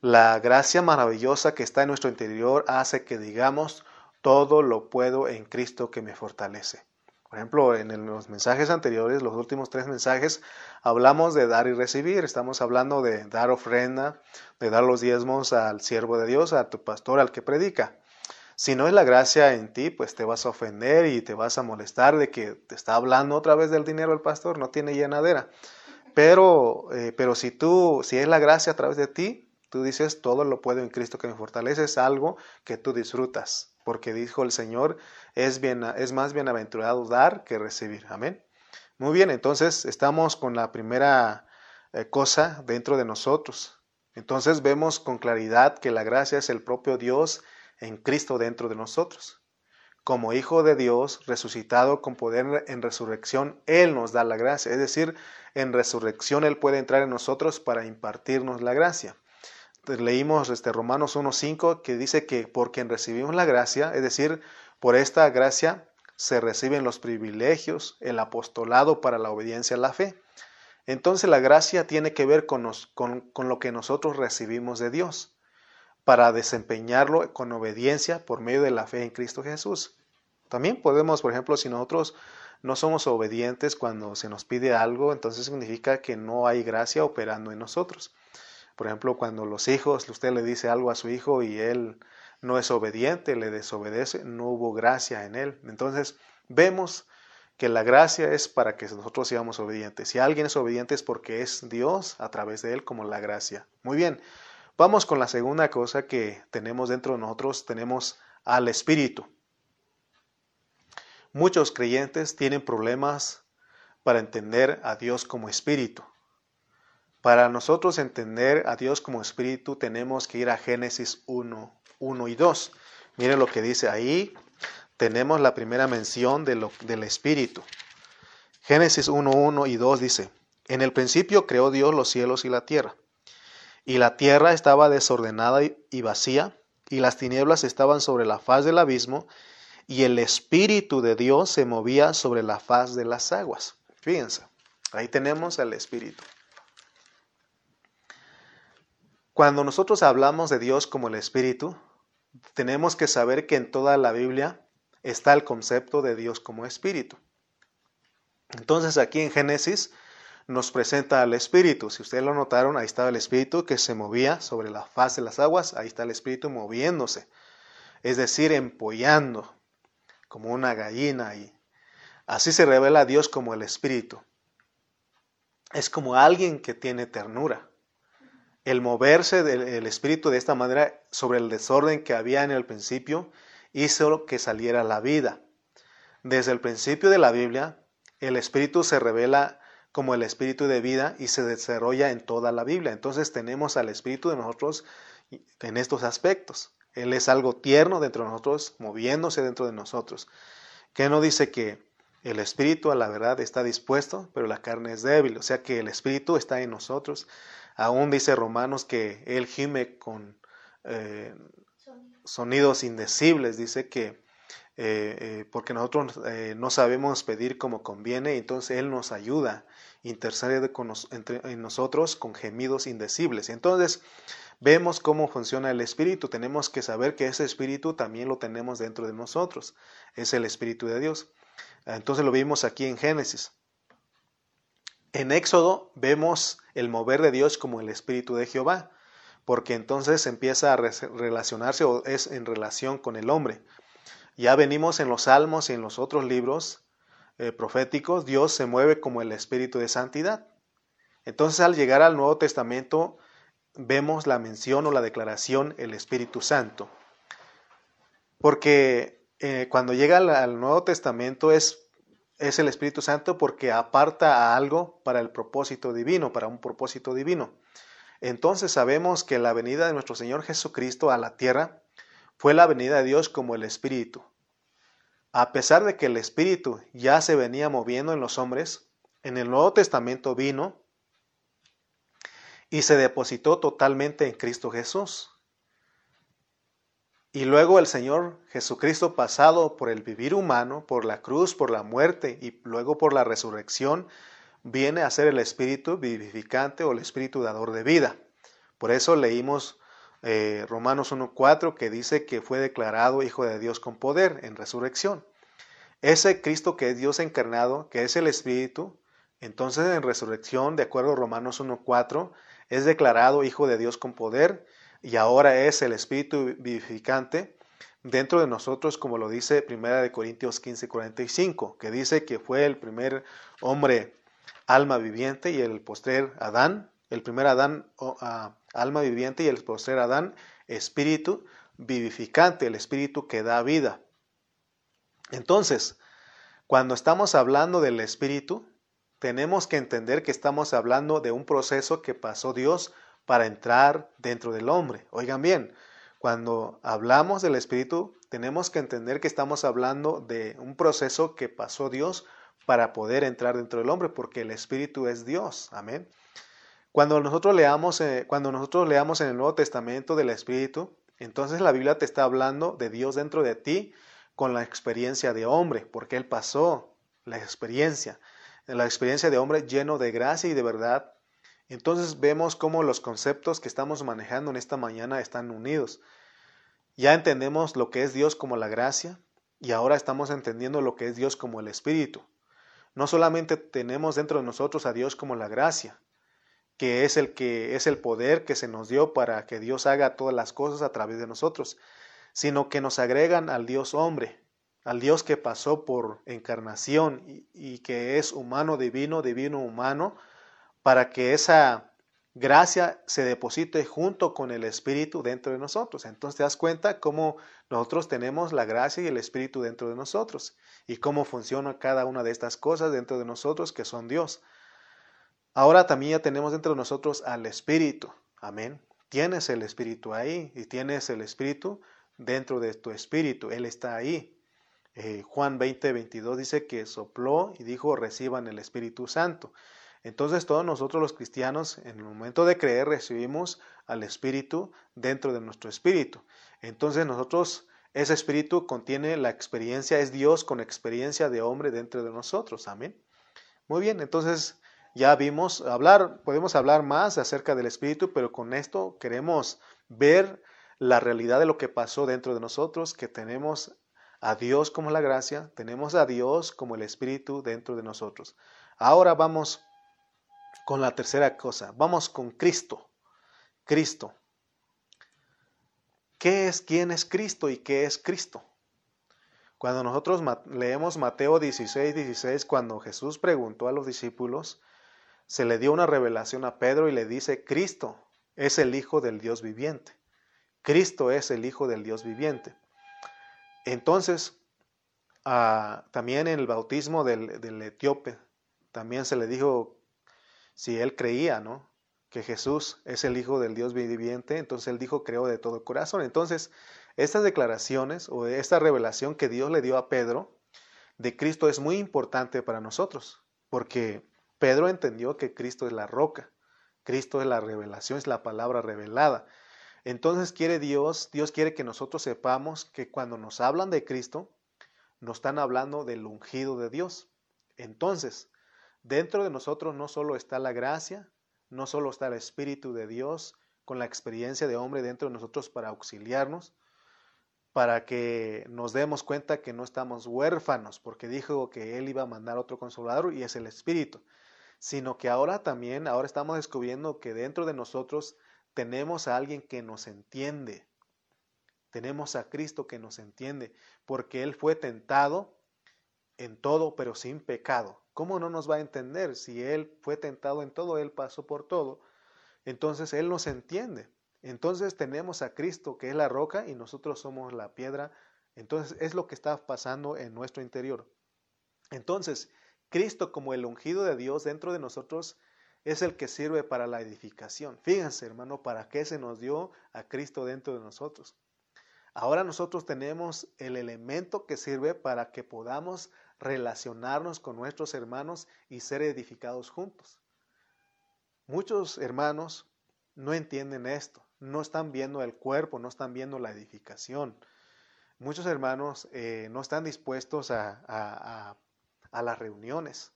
Speaker 1: La gracia maravillosa que está en nuestro interior hace que digamos, todo lo puedo en Cristo que me fortalece. Por ejemplo, en los mensajes anteriores, los últimos tres mensajes, hablamos de dar y recibir. Estamos hablando de dar ofrenda, de dar los diezmos al siervo de Dios, a tu pastor, al que predica. Si no es la gracia en ti, pues te vas a ofender y te vas a molestar de que te está hablando otra vez del dinero el pastor, no tiene llenadera. Pero, eh, pero si tú, si es la gracia a través de ti, tú dices, todo lo puedo en Cristo que me fortalece, es algo que tú disfrutas, porque dijo el Señor, es, bien, es más bienaventurado dar que recibir. Amén. Muy bien, entonces estamos con la primera eh, cosa dentro de nosotros. Entonces vemos con claridad que la gracia es el propio Dios en Cristo dentro de nosotros. Como Hijo de Dios, resucitado con poder en resurrección, Él nos da la gracia. Es decir, en resurrección Él puede entrar en nosotros para impartirnos la gracia. Leímos este Romanos 1.5 que dice que por quien recibimos la gracia, es decir, por esta gracia se reciben los privilegios, el apostolado para la obediencia a la fe. Entonces la gracia tiene que ver con lo que nosotros recibimos de Dios para desempeñarlo con obediencia por medio de la fe en Cristo Jesús. También podemos, por ejemplo, si nosotros no somos obedientes cuando se nos pide algo, entonces significa que no hay gracia operando en nosotros. Por ejemplo, cuando los hijos, usted le dice algo a su hijo y él no es obediente, le desobedece, no hubo gracia en él. Entonces, vemos que la gracia es para que nosotros seamos obedientes. Si alguien es obediente es porque es Dios a través de él como la gracia. Muy bien, vamos con la segunda cosa que tenemos dentro de nosotros, tenemos al Espíritu. Muchos creyentes tienen problemas para entender a Dios como Espíritu. Para nosotros entender a Dios como Espíritu tenemos que ir a Génesis 1, 1 y 2. Mire lo que dice ahí. Tenemos la primera mención de lo, del Espíritu. Génesis 1, 1 y 2 dice, En el principio creó Dios los cielos y la tierra. Y la tierra estaba desordenada y vacía, y las tinieblas estaban sobre la faz del abismo, y el Espíritu de Dios se movía sobre la faz de las aguas. Fíjense, ahí tenemos al Espíritu. Cuando nosotros hablamos de Dios como el Espíritu, tenemos que saber que en toda la Biblia está el concepto de Dios como Espíritu. Entonces aquí en Génesis nos presenta al Espíritu. Si ustedes lo notaron, ahí estaba el Espíritu que se movía sobre la faz de las aguas, ahí está el Espíritu moviéndose, es decir, empollando como una gallina y así se revela Dios como el Espíritu. Es como alguien que tiene ternura el moverse del espíritu de esta manera sobre el desorden que había en el principio hizo que saliera la vida. Desde el principio de la Biblia, el espíritu se revela como el espíritu de vida y se desarrolla en toda la Biblia. Entonces tenemos al espíritu de nosotros en estos aspectos. Él es algo tierno dentro de nosotros, moviéndose dentro de nosotros. Que no dice que el espíritu a la verdad está dispuesto, pero la carne es débil. O sea que el espíritu está en nosotros Aún dice Romanos que él gime con eh, sonidos indecibles, dice que eh, eh, porque nosotros no sabemos pedir como conviene, entonces Él nos ayuda, intercede con entre, en nosotros con gemidos indecibles. Entonces vemos cómo funciona el Espíritu. Tenemos que saber que ese Espíritu también lo tenemos dentro de nosotros. Es el Espíritu de Dios. Entonces lo vimos aquí en Génesis. En Éxodo vemos el mover de Dios como el Espíritu de Jehová, porque entonces empieza a relacionarse o es en relación con el hombre. Ya venimos en los salmos y en los otros libros eh, proféticos, Dios se mueve como el Espíritu de Santidad. Entonces al llegar al Nuevo Testamento vemos la mención o la declaración el Espíritu Santo. Porque eh, cuando llega al Nuevo Testamento es es el Espíritu Santo porque aparta a algo para el propósito divino, para un propósito divino. Entonces sabemos que la venida de nuestro Señor Jesucristo a la tierra fue la venida de Dios como el Espíritu. A pesar de que el Espíritu ya se venía moviendo en los hombres, en el Nuevo Testamento vino y se depositó totalmente en Cristo Jesús. Y luego el Señor Jesucristo pasado por el vivir humano, por la cruz, por la muerte y luego por la resurrección, viene a ser el Espíritu vivificante o el Espíritu dador de vida. Por eso leímos eh, Romanos 1.4 que dice que fue declarado Hijo de Dios con poder en resurrección. Ese Cristo que es Dios encarnado, que es el Espíritu, entonces en resurrección, de acuerdo a Romanos 1.4, es declarado Hijo de Dios con poder y ahora es el Espíritu vivificante dentro de nosotros, como lo dice 1 Corintios 15, 45, que dice que fue el primer hombre alma viviente y el postrer Adán, el primer Adán alma viviente y el postrer Adán espíritu vivificante, el espíritu que da vida. Entonces, cuando estamos hablando del espíritu, tenemos que entender que estamos hablando de un proceso que pasó Dios para entrar dentro del hombre. Oigan bien, cuando hablamos del Espíritu, tenemos que entender que estamos hablando de un proceso que pasó Dios para poder entrar dentro del hombre, porque el Espíritu es Dios. Amén. Cuando nosotros leamos, eh, cuando nosotros leamos en el Nuevo Testamento del Espíritu, entonces la Biblia te está hablando de Dios dentro de ti con la experiencia de hombre, porque Él pasó la experiencia, la experiencia de hombre lleno de gracia y de verdad entonces vemos cómo los conceptos que estamos manejando en esta mañana están unidos. Ya entendemos lo que es Dios como la gracia y ahora estamos entendiendo lo que es Dios como el Espíritu. No solamente tenemos dentro de nosotros a Dios como la gracia, que es el que es el poder que se nos dio para que Dios haga todas las cosas a través de nosotros, sino que nos agregan al Dios hombre, al Dios que pasó por encarnación y, y que es humano divino, divino humano, para que esa gracia se deposite junto con el Espíritu dentro de nosotros. Entonces te das cuenta cómo nosotros tenemos la gracia y el Espíritu dentro de nosotros y cómo funciona cada una de estas cosas dentro de nosotros que son Dios. Ahora también ya tenemos dentro de nosotros al Espíritu. Amén. Tienes el Espíritu ahí y tienes el Espíritu dentro de tu Espíritu. Él está ahí. Eh, Juan 20, 22 dice que sopló y dijo reciban el Espíritu Santo. Entonces todos nosotros los cristianos en el momento de creer recibimos al Espíritu dentro de nuestro Espíritu. Entonces nosotros, ese Espíritu contiene la experiencia, es Dios con experiencia de hombre dentro de nosotros. Amén. Muy bien, entonces ya vimos hablar, podemos hablar más acerca del Espíritu, pero con esto queremos ver la realidad de lo que pasó dentro de nosotros, que tenemos a Dios como la gracia, tenemos a Dios como el Espíritu dentro de nosotros. Ahora vamos con la tercera cosa, vamos con Cristo. Cristo. ¿Qué es quién es Cristo y qué es Cristo? Cuando nosotros leemos Mateo 16, 16, cuando Jesús preguntó a los discípulos, se le dio una revelación a Pedro y le dice, Cristo es el Hijo del Dios viviente. Cristo es el Hijo del Dios viviente. Entonces, ah, también en el bautismo del, del, etíope, también se le dijo si él creía, ¿no? Que Jesús es el Hijo del Dios viviente, entonces él dijo, creo de todo corazón. Entonces, estas declaraciones o esta revelación que Dios le dio a Pedro de Cristo es muy importante para nosotros, porque Pedro entendió que Cristo es la roca, Cristo es la revelación, es la palabra revelada. Entonces quiere Dios, Dios quiere que nosotros sepamos que cuando nos hablan de Cristo, nos están hablando del ungido de Dios. Entonces, dentro de nosotros no solo está la gracia, no solo está el Espíritu de Dios con la experiencia de hombre dentro de nosotros para auxiliarnos, para que nos demos cuenta que no estamos huérfanos, porque dijo que Él iba a mandar otro consolador y es el Espíritu sino que ahora también, ahora estamos descubriendo que dentro de nosotros tenemos a alguien que nos entiende. Tenemos a Cristo que nos entiende, porque Él fue tentado en todo, pero sin pecado. ¿Cómo no nos va a entender? Si Él fue tentado en todo, Él pasó por todo. Entonces Él nos entiende. Entonces tenemos a Cristo que es la roca y nosotros somos la piedra. Entonces es lo que está pasando en nuestro interior. Entonces, Cristo como el ungido de Dios dentro de nosotros es el que sirve para la edificación. Fíjense, hermano, para qué se nos dio a Cristo dentro de nosotros. Ahora nosotros tenemos el elemento que sirve para que podamos relacionarnos con nuestros hermanos y ser edificados juntos. Muchos hermanos no entienden esto, no están viendo el cuerpo, no están viendo la edificación. Muchos hermanos eh, no están dispuestos a, a a las reuniones.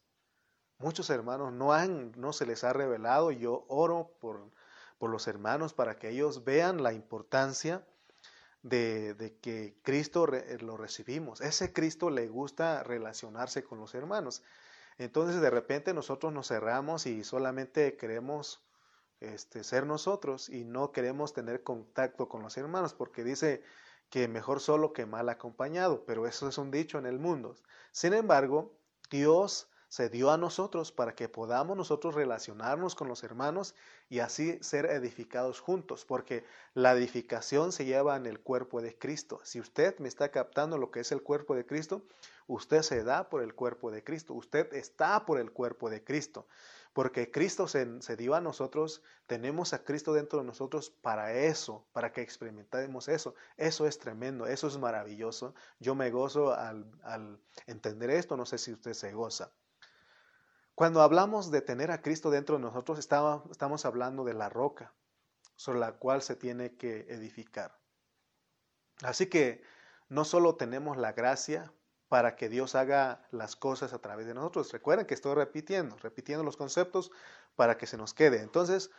Speaker 1: Muchos hermanos no, han, no se les ha revelado. Yo oro por, por los hermanos para que ellos vean la importancia de, que Cristo lo recibimos. Ese Cristo le gusta relacionarse con los hermanos. Entonces de repente nosotros nos cerramos y solamente queremos este, ser nosotros y no queremos tener contacto con los hermanos porque dice que mejor solo que mal acompañado, pero eso es un dicho en el mundo. Sin embargo, Dios se dio a nosotros para que podamos nosotros relacionarnos con los hermanos y así ser edificados juntos, porque la edificación se lleva en el cuerpo de Cristo. Si usted me está captando lo que es el cuerpo de Cristo, usted se da por el cuerpo de Cristo, usted está por el cuerpo de Cristo, porque Cristo se, dio a nosotros, tenemos a Cristo dentro de nosotros para eso, para que experimentemos eso. Eso es tremendo, eso es maravilloso. Yo me gozo al, al entender esto, no sé si usted se goza. Cuando hablamos de tener a Cristo dentro de nosotros, estamos hablando de la roca sobre la cual se tiene que edificar. Así que no solo tenemos la gracia para que Dios haga las cosas a través de nosotros. Recuerden que estoy repitiendo, repitiendo los conceptos para que se nos quede. Entonces,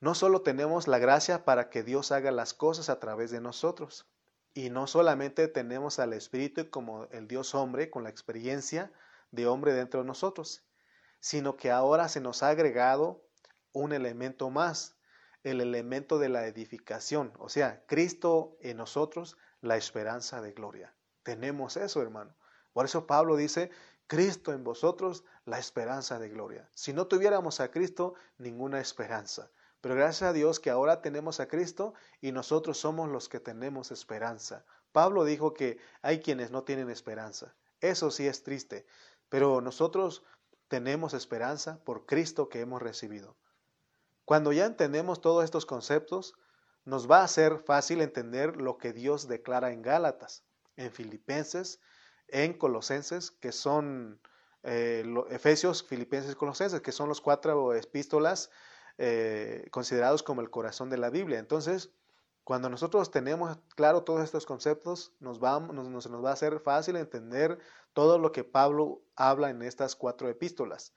Speaker 1: no solo tenemos la gracia para que Dios haga las cosas a través de nosotros, y no solamente tenemos al Espíritu como el Dios hombre, con la experiencia de hombre dentro de nosotros, sino que ahora se nos ha agregado un elemento más, el elemento de la edificación, o sea, Cristo en nosotros, la esperanza de gloria. Tenemos eso, hermano. Por eso Pablo dice, Cristo en vosotros, la esperanza de gloria. Si no tuviéramos a Cristo, ninguna esperanza. Pero gracias a Dios que ahora tenemos a Cristo y nosotros somos los que tenemos esperanza. Pablo dijo que hay quienes no tienen esperanza. Eso sí es triste, pero nosotros tenemos esperanza por Cristo que hemos recibido. Cuando ya entendemos todos estos conceptos, nos va a ser fácil entender lo que Dios declara en Gálatas, en Filipenses, en Colosenses, que son eh, Efesios, Filipenses, Colosenses, que son los cuatro epístolas eh, considerados como el corazón de la Biblia. Entonces, cuando nosotros tenemos claro todos estos conceptos, nos, va, a ser fácil entender todo lo que Pablo habla en estas cuatro epístolas.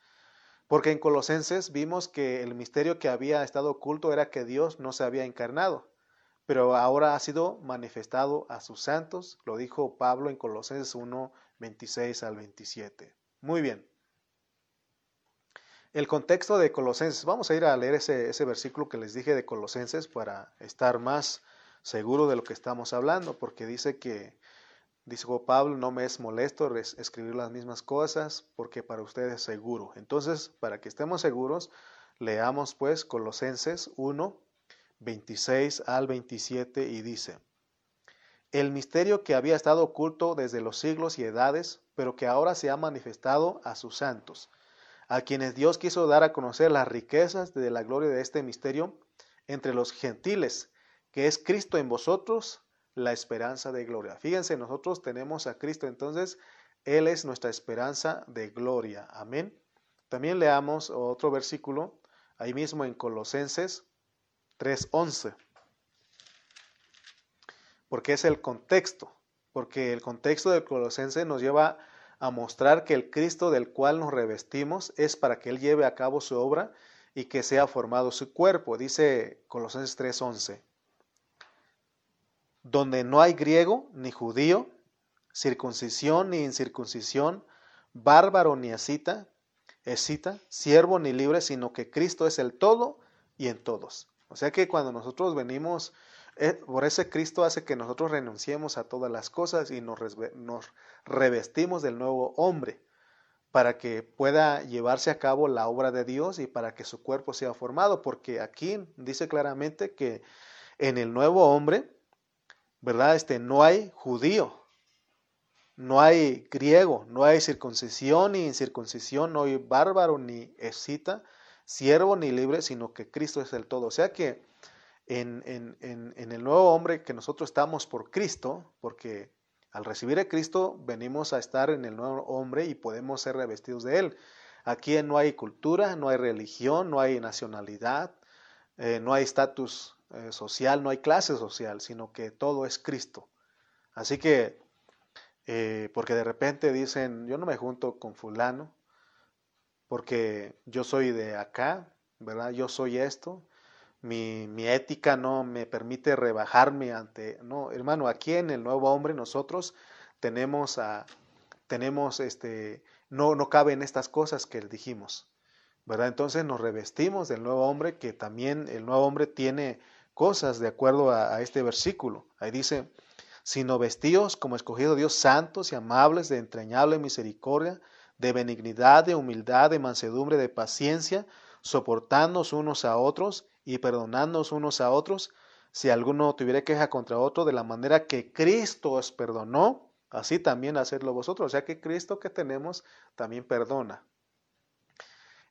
Speaker 1: Porque en Colosenses vimos que el misterio que había estado oculto era que Dios no se había encarnado, pero ahora ha sido manifestado a sus santos, lo dijo Pablo en Colosenses 1, 26 al 27. Muy bien. El contexto de Colosenses, vamos a ir a leer ese, versículo que les dije de Colosenses para estar más seguro de lo que estamos hablando, porque dice que, dijo Pablo, no me es molesto escribir las mismas cosas, porque para ustedes es seguro. Entonces, para que estemos seguros, leamos pues Colosenses 1, 26 al 27 y dice, el misterio que había estado oculto desde los siglos y edades, pero que ahora se ha manifestado a sus santos a quienes Dios quiso dar a conocer las riquezas de la gloria de este misterio entre los gentiles, que es Cristo en vosotros, la esperanza de gloria. Fíjense, nosotros tenemos a Cristo, entonces Él es nuestra esperanza de gloria. Amén. También leamos otro versículo, ahí mismo en Colosenses 3:11, porque es el contexto, porque el contexto de Colosenses nos lleva a mostrar que el Cristo del cual nos revestimos es para que Él lleve a cabo su obra y que sea formado su cuerpo, dice Colosenses 3:11, donde no hay griego ni judío, circuncisión ni incircuncisión, bárbaro ni escita, escita, siervo ni libre, sino que Cristo es el todo y en todos. O sea que cuando nosotros venimos por ese Cristo hace que nosotros renunciemos a todas las cosas y nos, revestimos del nuevo hombre para que pueda llevarse a cabo la obra de Dios y para que su cuerpo sea formado, porque aquí dice claramente que en el nuevo hombre, ¿verdad? Este no hay judío, no hay griego, no hay circuncisión ni incircuncisión, no hay bárbaro ni escita, siervo ni libre, sino que Cristo es el todo. O sea que en, el nuevo hombre que nosotros estamos por Cristo, porque al recibir a Cristo venimos a estar en el nuevo hombre y podemos ser revestidos de Él. Aquí no hay cultura, no hay religión, no hay nacionalidad, eh, no hay estatus eh, social, no hay clase social, sino que todo es Cristo. Así que, eh, porque de repente dicen, yo no me junto con fulano, porque yo soy de acá, ¿verdad? Yo soy esto, mi, mi, ética no me permite rebajarme ante, no, hermano, aquí en el nuevo hombre nosotros tenemos a, tenemos este, no, no caben estas cosas que dijimos, ¿verdad? Entonces nos revestimos del nuevo hombre que también el nuevo hombre tiene cosas de acuerdo a, este versículo. Ahí dice, sino vestidos como escogido Dios santos y amables de entrañable misericordia, de benignidad, de humildad, de mansedumbre, de paciencia, soportándonos unos a otros y perdonándonos unos a otros, si alguno tuviera queja contra otro, de la manera que Cristo os perdonó, así también hacerlo vosotros. O sea que Cristo que tenemos también perdona.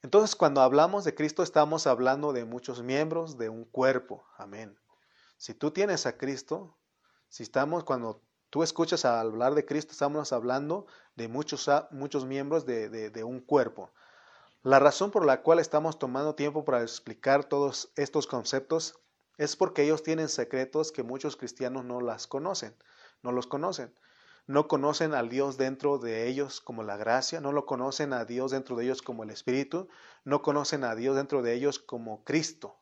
Speaker 1: Entonces, cuando hablamos de Cristo, estamos hablando de muchos miembros de un cuerpo. Amén. Si tú tienes a Cristo, si estamos, cuando tú escuchas hablar de Cristo, estamos hablando de muchos, muchos miembros de, de un cuerpo. La razón por la cual estamos tomando tiempo para explicar todos estos conceptos es porque ellos tienen secretos que muchos cristianos no las conocen, no los conocen. No conocen al Dios dentro de ellos como la gracia, no lo conocen a Dios dentro de ellos como el Espíritu, no conocen a Dios dentro de ellos como Cristo.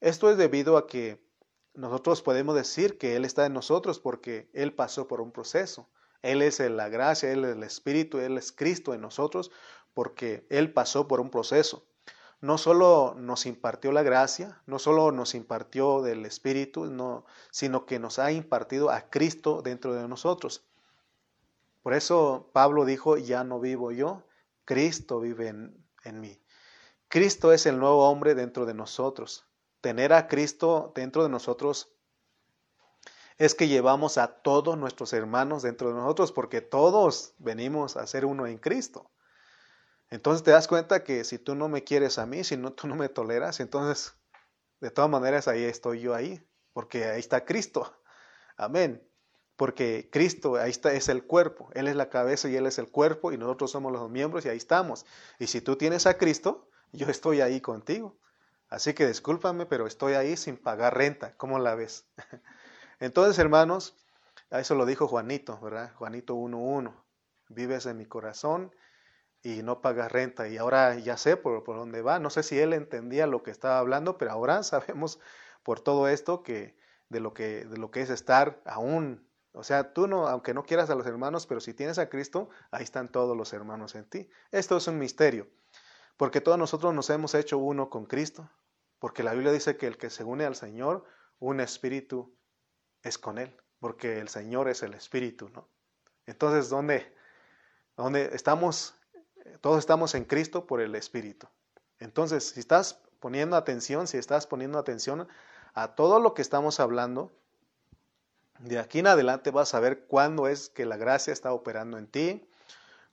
Speaker 1: Esto es debido a que nosotros podemos decir que Él está en nosotros porque Él pasó por un proceso. Él es la gracia, Él es el Espíritu, Él es Cristo en nosotros, porque Él pasó por un proceso. no solo nos impartió la gracia, no solo nos impartió del Espíritu, no, sino que nos ha impartido a Cristo dentro de nosotros. Por eso Pablo dijo, ya no vivo yo, Cristo vive en, en mí. Cristo es el nuevo hombre dentro de nosotros. Tener a Cristo dentro de nosotros es que llevamos a todos nuestros hermanos dentro de nosotros, porque todos venimos a ser uno en Cristo. Entonces te das cuenta que si tú no me quieres a mí, si no, tú no me toleras, entonces de todas maneras ahí estoy yo ahí, porque ahí está Cristo. Amén. Porque Cristo, ahí está, es el cuerpo. Él es la cabeza y Él es el cuerpo y nosotros somos los miembros y ahí estamos. Y si tú tienes a Cristo, yo estoy ahí contigo. Así que discúlpame, pero estoy ahí sin pagar renta. ¿Cómo la ves? (laughs) Entonces, hermanos, a eso lo dijo Juanito, ¿verdad? Juanito 1.1. Vives en mi corazón y no pagas renta. Y ahora ya sé por, por, dónde va. No sé si él entendía lo que estaba hablando, pero ahora (laughs) sabemos por todo esto que de lo que, de lo que es estar aún. O sea, tú no, aunque no quieras a los hermanos, pero si tienes a Cristo, ahí están todos los hermanos en ti. Esto es un misterio, porque todos nosotros nos hemos hecho uno con Cristo, porque la Biblia dice que el que se une al Señor, un espíritu es con Él, porque el Señor es el espíritu, ¿no? Entonces, ¿dónde, dónde estamos todos estamos en Cristo por el Espíritu. Entonces, si estás poniendo atención, si estás poniendo atención a todo lo que estamos hablando, de aquí en adelante vas a ver cuándo es que la gracia está operando en ti,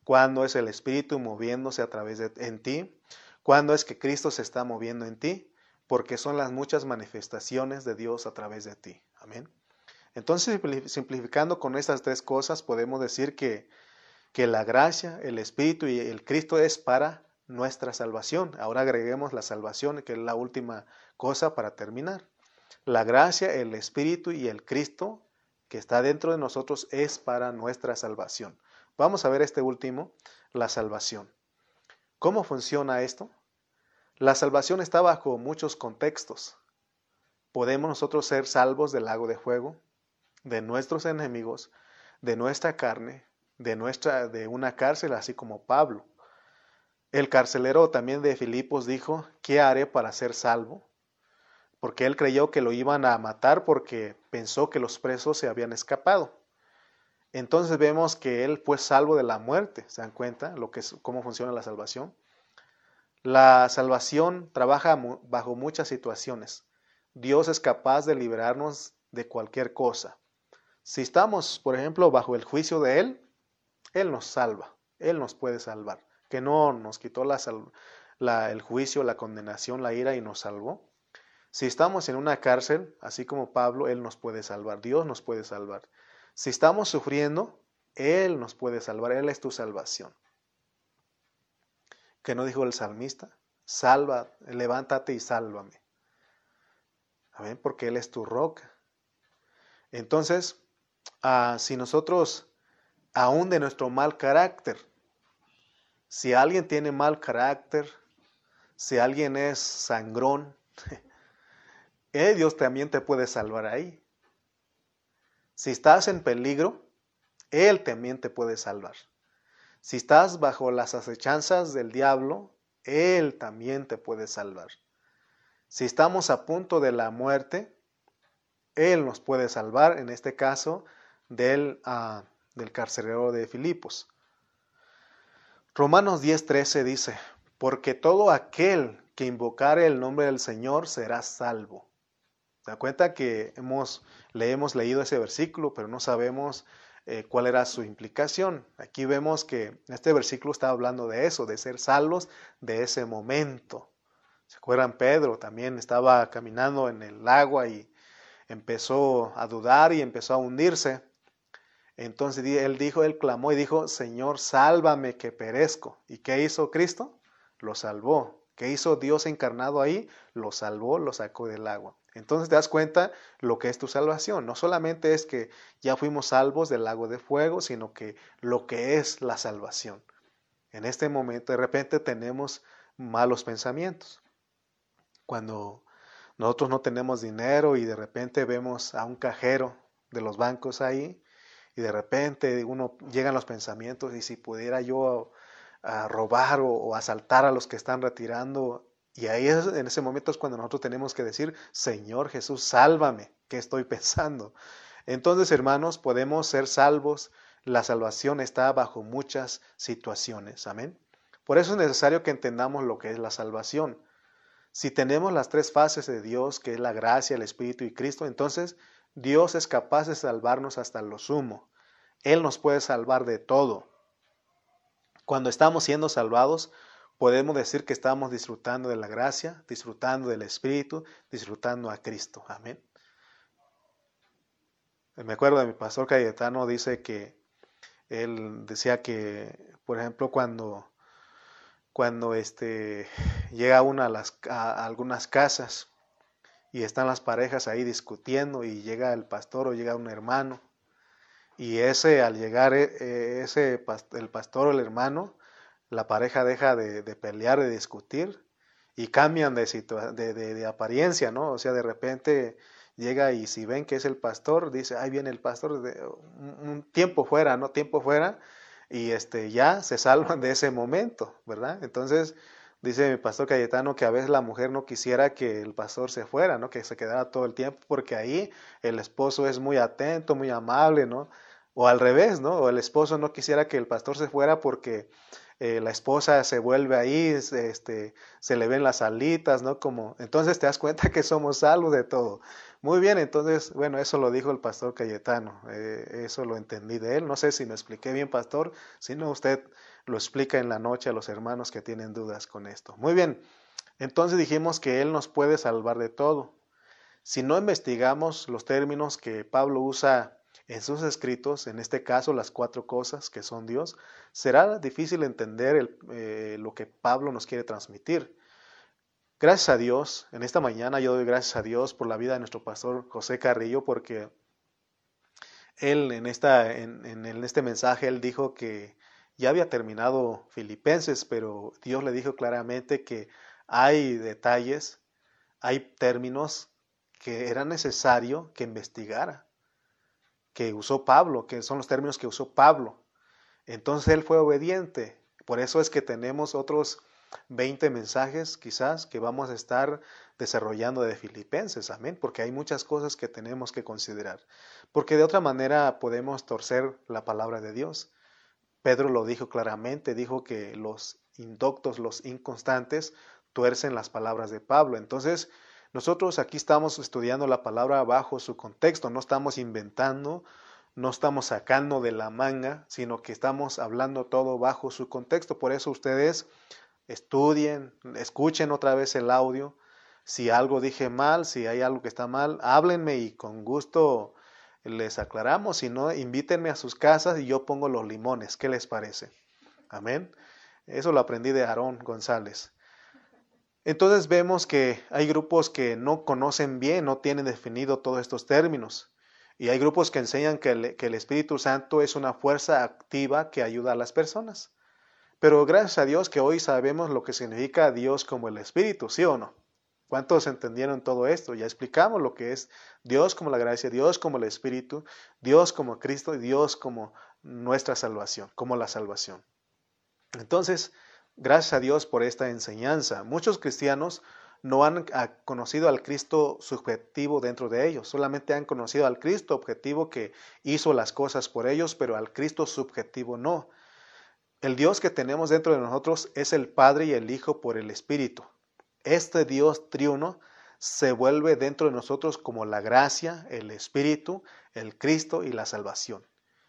Speaker 1: cuándo es el Espíritu moviéndose a través de en ti, cuándo es que Cristo se está moviendo en ti, porque son las muchas manifestaciones de Dios a través de ti. Amén. Entonces, simplificando con estas tres cosas, podemos decir que que la gracia, el Espíritu y el Cristo es para nuestra salvación. Ahora agreguemos la salvación, que es la última cosa para terminar. La gracia, el Espíritu y el Cristo que está dentro de nosotros es para nuestra salvación. Vamos a ver este último, la salvación. ¿Cómo funciona esto? La salvación está bajo muchos contextos. Podemos nosotros ser salvos del lago de fuego, de nuestros enemigos, de nuestra carne, de, nuestra, de una cárcel, así como Pablo. El carcelero también de Filipos dijo, ¿qué haré para ser salvo? Porque él creyó que lo iban a matar porque pensó que los presos se habían escapado. Entonces vemos que él fue salvo de la muerte, ¿se dan cuenta? Lo que es, cómo funciona la salvación. La salvación trabaja bajo muchas situaciones. Dios es capaz de liberarnos de cualquier cosa. Si estamos, por ejemplo, bajo el juicio de Él, él nos salva, Él nos puede salvar, que no nos quitó la, el juicio, la condenación, la ira y nos salvó. Si estamos en una cárcel, así como Pablo, Él nos puede salvar, Dios nos puede salvar. Si estamos sufriendo, Él nos puede salvar, Él es tu salvación. ¿Qué no dijo el salmista? Salva, levántate y sálvame. Amén, porque Él es tu roca. Entonces, ah, si nosotros aún de nuestro mal carácter. Si alguien tiene mal carácter, si alguien es sangrón, (laughs) eh, Dios también te puede salvar ahí. Si estás en peligro, Él también te puede salvar. Si estás bajo las acechanzas del diablo, Él también te puede salvar. Si estamos a punto de la muerte, Él nos puede salvar, en este caso, del... Uh, del carcelero de Filipos. Romanos 10:13 dice, porque todo aquel que invocare el nombre del Señor será salvo. ¿Se da cuenta que hemos, le hemos leído ese versículo, pero no sabemos eh, cuál era su implicación? Aquí vemos que este versículo está hablando de eso, de ser salvos de ese momento. ¿Se acuerdan? Pedro también estaba caminando en el agua y empezó a dudar y empezó a hundirse. Entonces él dijo, él clamó y dijo, Señor, sálvame que perezco. ¿Y qué hizo Cristo? Lo salvó. ¿Qué hizo Dios encarnado ahí? Lo salvó, lo sacó del agua. Entonces te das cuenta lo que es tu salvación. No solamente es que ya fuimos salvos del lago de fuego, sino que lo que es la salvación. En este momento de repente tenemos malos pensamientos. Cuando nosotros no tenemos dinero y de repente vemos a un cajero de los bancos ahí y de repente uno llegan los pensamientos y si pudiera yo robar o, asaltar a los que están retirando Y ahí es, en ese momento es cuando nosotros tenemos que decir, Señor Jesús, sálvame, ¿qué estoy (laughs) pensando? Entonces, hermanos, podemos ser salvos. La salvación está bajo muchas situaciones. Amén. Por eso es necesario que entendamos lo que es la salvación. Si tenemos las tres fases de Dios, que es la gracia, el Espíritu y Cristo, entonces Dios es capaz de salvarnos hasta lo sumo. Él nos puede salvar de todo. Cuando estamos siendo salvados, podemos decir que estamos disfrutando de la gracia, disfrutando del Espíritu, disfrutando a Cristo. Amén. Me acuerdo de mi pastor Cayetano, dice que él decía que, por ejemplo, cuando cuando este, llega uno a, las, a algunas casas y están las parejas ahí discutiendo y llega el pastor o llega un hermano. Y ese al llegar eh, eh, ese el pastor o el hermano la pareja deja de, pelear de discutir y cambian de, de, de, apariencia no o sea de repente llega y si ven que es el pastor dice ahí viene el pastor de, un tiempo fuera no tiempo fuera y este, ya se salvan de ese momento, ¿verdad? Entonces, dice mi pastor Cayetano que a veces la mujer no quisiera que el pastor se fuera, ¿no? Que se quedara todo el tiempo, porque ahí el esposo es muy atento, muy amable, ¿no? O al revés, ¿no? O el esposo no quisiera que el pastor se fuera porque eh, la esposa se vuelve ahí, este, se le ven las alitas, ¿no? Como, entonces te das cuenta que somos salvos de todo. Muy bien, entonces, bueno, eso lo dijo el pastor Cayetano, eh, eso lo entendí de él. No sé si me expliqué bien, pastor, si no, usted lo explica en la noche a los hermanos que tienen dudas con esto. Muy bien, entonces dijimos que Él nos puede salvar de todo. Si no investigamos los términos que Pablo usa en sus escritos, en este caso las cuatro cosas que son Dios, será difícil entender eh, lo que Pablo nos quiere transmitir. Gracias a Dios, en esta mañana yo doy gracias a Dios por la vida de nuestro pastor José Carrillo, porque él en, esta, en, este mensaje, él dijo que ya había terminado Filipenses, pero Dios le dijo claramente que hay detalles, hay términos que era necesario que investigara, que usó Pablo, que son los términos que usó Pablo. Entonces él fue obediente. Por eso es que tenemos otros 20 mensajes quizás que vamos a estar desarrollando de Filipenses, amén, porque hay muchas cosas que tenemos que considerar, porque de otra manera podemos torcer la palabra de Dios. Pedro lo dijo claramente, dijo que los indoctos, los inconstantes, tuercen las palabras de Pablo. Entonces, nosotros aquí estamos estudiando la palabra bajo su contexto, no estamos inventando, no estamos sacando de la manga, sino que estamos hablando todo bajo su contexto. Por eso ustedes estudien, escuchen otra vez el audio. Si algo dije mal, si hay algo que está mal, háblenme y con gusto les aclaramos. Si no, invítenme a sus casas y yo pongo los limones. ¿Qué les parece? Amén. Eso lo aprendí de Aarón González. Entonces vemos que hay grupos que no conocen bien, no tienen definido todos estos términos. Y hay grupos que enseñan que que el Espíritu Santo es una fuerza activa que ayuda a las personas. Pero gracias a Dios que hoy sabemos lo que significa Dios como el Espíritu, ¿sí o no? ¿Cuántos entendieron todo esto? Ya explicamos lo que es Dios como la gracia, Dios como el Espíritu, Dios como Cristo y Dios como nuestra salvación, como la salvación. Entonces, gracias a Dios por esta enseñanza. Muchos cristianos no han conocido al Cristo subjetivo dentro de ellos, solamente han conocido al Cristo objetivo que hizo las cosas por ellos, pero al Cristo subjetivo no. El Dios que tenemos dentro de nosotros es el Padre y el Hijo por el Espíritu. Este Dios triuno se vuelve dentro de nosotros como la gracia, el Espíritu, el Cristo y la salvación.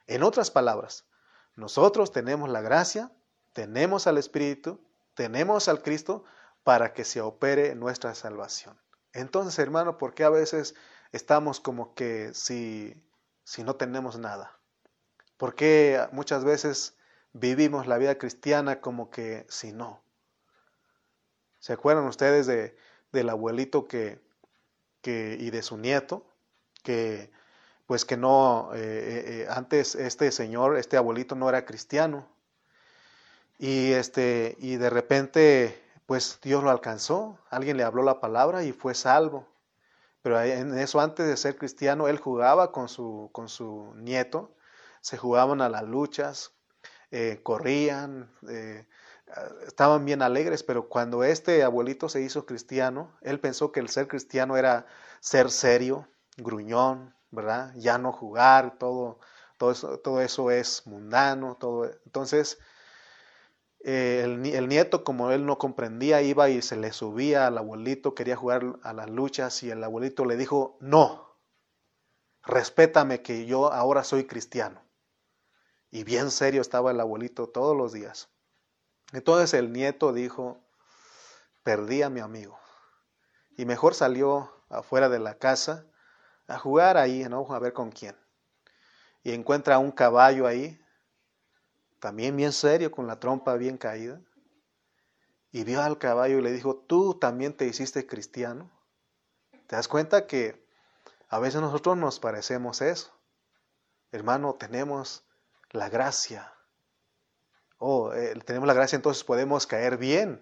Speaker 1: En otras palabras, nosotros tenemos la gracia, tenemos al Espíritu, tenemos al Cristo para que se opere nuestra salvación. Entonces, hermano, ¿por qué a veces estamos como que si, si no tenemos nada? ¿Por qué muchas veces vivimos la vida cristiana como que si no. ¿Se acuerdan ustedes de, del abuelito que, que, y de su nieto? Que pues que no, eh, eh, eh, antes este señor, este abuelito no era cristiano. Y, este, y de repente, pues Dios lo alcanzó, alguien le habló la palabra y fue salvo. Pero en eso, antes de ser cristiano, él jugaba con su, con su nieto, se jugaban a las luchas, corrían, estaban bien alegres, pero cuando este abuelito se hizo cristiano, él pensó que el ser cristiano era ser serio, gruñón, ¿verdad? Ya no jugar, todo, todo, eso, todo eso es mundano, todo. Entonces, eh, el, el, nieto, como él no comprendía, iba y se le subía al abuelito, quería jugar a las luchas y el abuelito le dijo, no, respétame que yo ahora soy cristiano. Y bien serio estaba el abuelito todos los días. Entonces el nieto dijo, perdí a mi amigo. Y mejor salió afuera de la casa a jugar ahí, ¿no? A ver con quién. Y encuentra un caballo ahí, también bien serio, con la trompa bien caída. Y vio al caballo y le dijo, tú también te hiciste cristiano. ¿Te das cuenta que a veces nosotros nos parecemos eso? Hermano, tenemos la gracia oh, eh, tenemos la gracia, entonces podemos caer bien.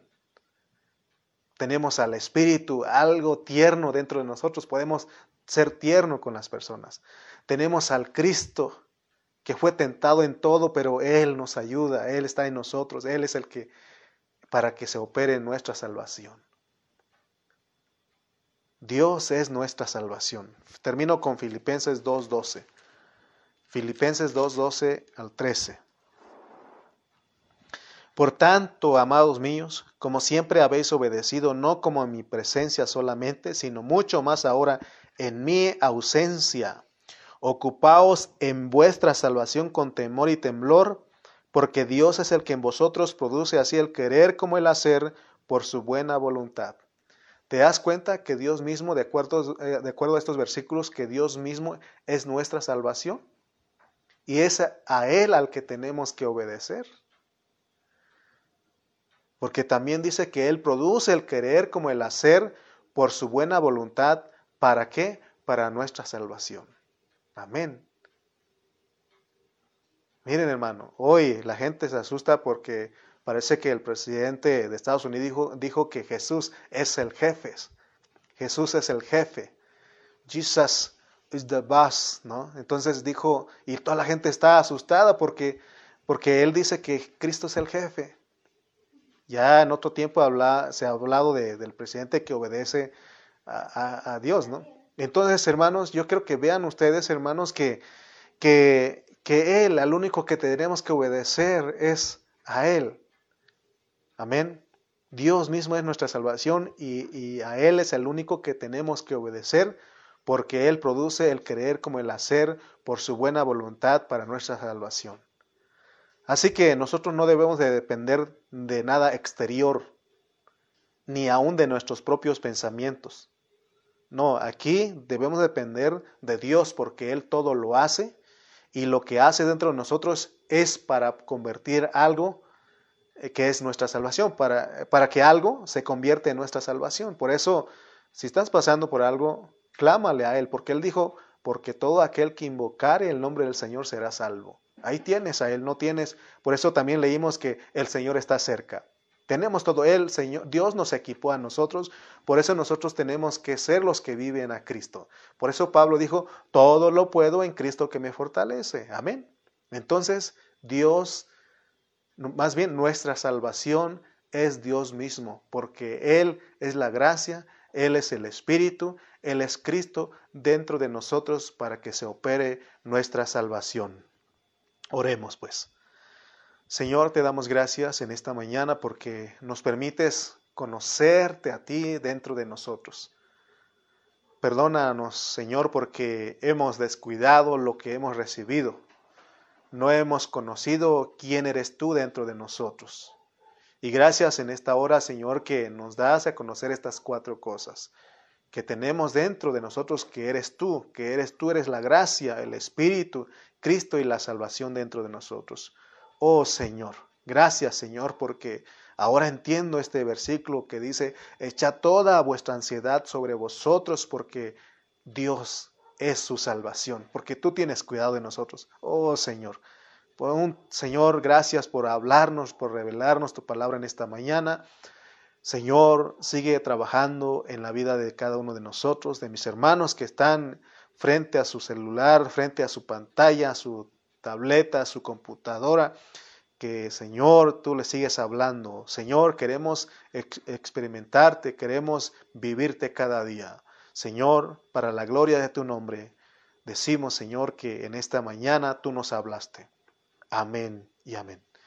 Speaker 1: Tenemos al Espíritu, algo tierno dentro de nosotros, podemos ser tierno con las personas. Tenemos al Cristo que fue tentado en todo, pero Él nos ayuda, Él está en nosotros, Él es el que, para que se opere nuestra salvación. Dios es nuestra salvación. Termino con Filipenses 2.12. Filipenses 2.12 al 13. Por tanto, amados míos, como siempre habéis obedecido, no como en mi presencia solamente, sino mucho más ahora en mi ausencia, ocupaos en vuestra salvación con temor y temblor, porque Dios es el que en vosotros produce así el querer como el hacer por su buena voluntad. ¿Te das cuenta que Dios mismo, de acuerdo, eh, a estos versículos, que Dios mismo es nuestra salvación? Y es a Él al que tenemos que obedecer. Porque también dice que Él produce el querer como el hacer por su buena voluntad. ¿Para qué? Para nuestra salvación. Amén. Miren hermano, hoy la gente se asusta porque parece que el presidente de Estados Unidos dijo, que Jesús es el jefe. Jesús es el jefe. Jesus is the boss, ¿no? Entonces dijo, y toda la gente está asustada porque, porque él dice que Cristo es el jefe. Ya en otro tiempo se ha hablado del presidente que obedece a, Dios, ¿no? Entonces, hermanos, yo creo que vean ustedes, hermanos, que, que, Él, al único que tenemos que obedecer es a Él. Amén. Dios mismo es nuestra salvación y, a Él es el único que tenemos que obedecer porque Él produce el creer como el hacer por su buena voluntad para nuestra salvación. Así que nosotros no debemos de depender de nada exterior, ni aún de nuestros propios pensamientos. No, aquí debemos depender de Dios porque Él todo lo hace y lo que hace dentro de nosotros es para convertir algo eh, que es nuestra salvación, para, para que algo se convierta en nuestra salvación. Por eso, si estás pasando por algo, clámale a Él, porque Él dijo, porque todo aquel que invocare el nombre del Señor será salvo. Ahí tienes a Él, no tienes. Por eso también leímos que el Señor está cerca. Tenemos todo Él, Señor, Dios nos equipó a nosotros, por eso nosotros tenemos que ser los que viven a Cristo. Por eso Pablo dijo, todo lo puedo en Cristo que me fortalece. Amén. Entonces, Dios, más bien nuestra salvación es Dios mismo, porque Él es la gracia, Él es el Espíritu, Él es Cristo dentro de nosotros para que se opere nuestra salvación. Oremos pues. Señor, te damos gracias en esta mañana porque nos permites conocerte a ti dentro de nosotros. Perdónanos, Señor, porque hemos descuidado lo que hemos recibido. No hemos conocido quién eres tú dentro de nosotros. Y gracias en esta hora, Señor, que nos das a conocer estas cuatro cosas que tenemos dentro de nosotros, que eres tú, que eres tú, eres la gracia, el Espíritu Cristo y la salvación dentro de nosotros. Oh Señor, gracias Señor, porque ahora entiendo este versículo que dice, echa toda vuestra ansiedad sobre vosotros porque Dios es su salvación, porque tú tienes cuidado de nosotros. Oh Señor, por un, Señor, gracias por hablarnos, por revelarnos tu palabra en esta mañana. Señor, sigue trabajando en la vida de cada uno de nosotros, de mis hermanos que están frente a su celular, frente a su pantalla, a su tableta, a su computadora, que Señor, tú le sigues hablando. Señor, queremos experimentarte, queremos vivirte cada día. Señor, para la gloria de tu nombre, decimos, Señor, que en esta mañana tú nos hablaste. Amén y amén.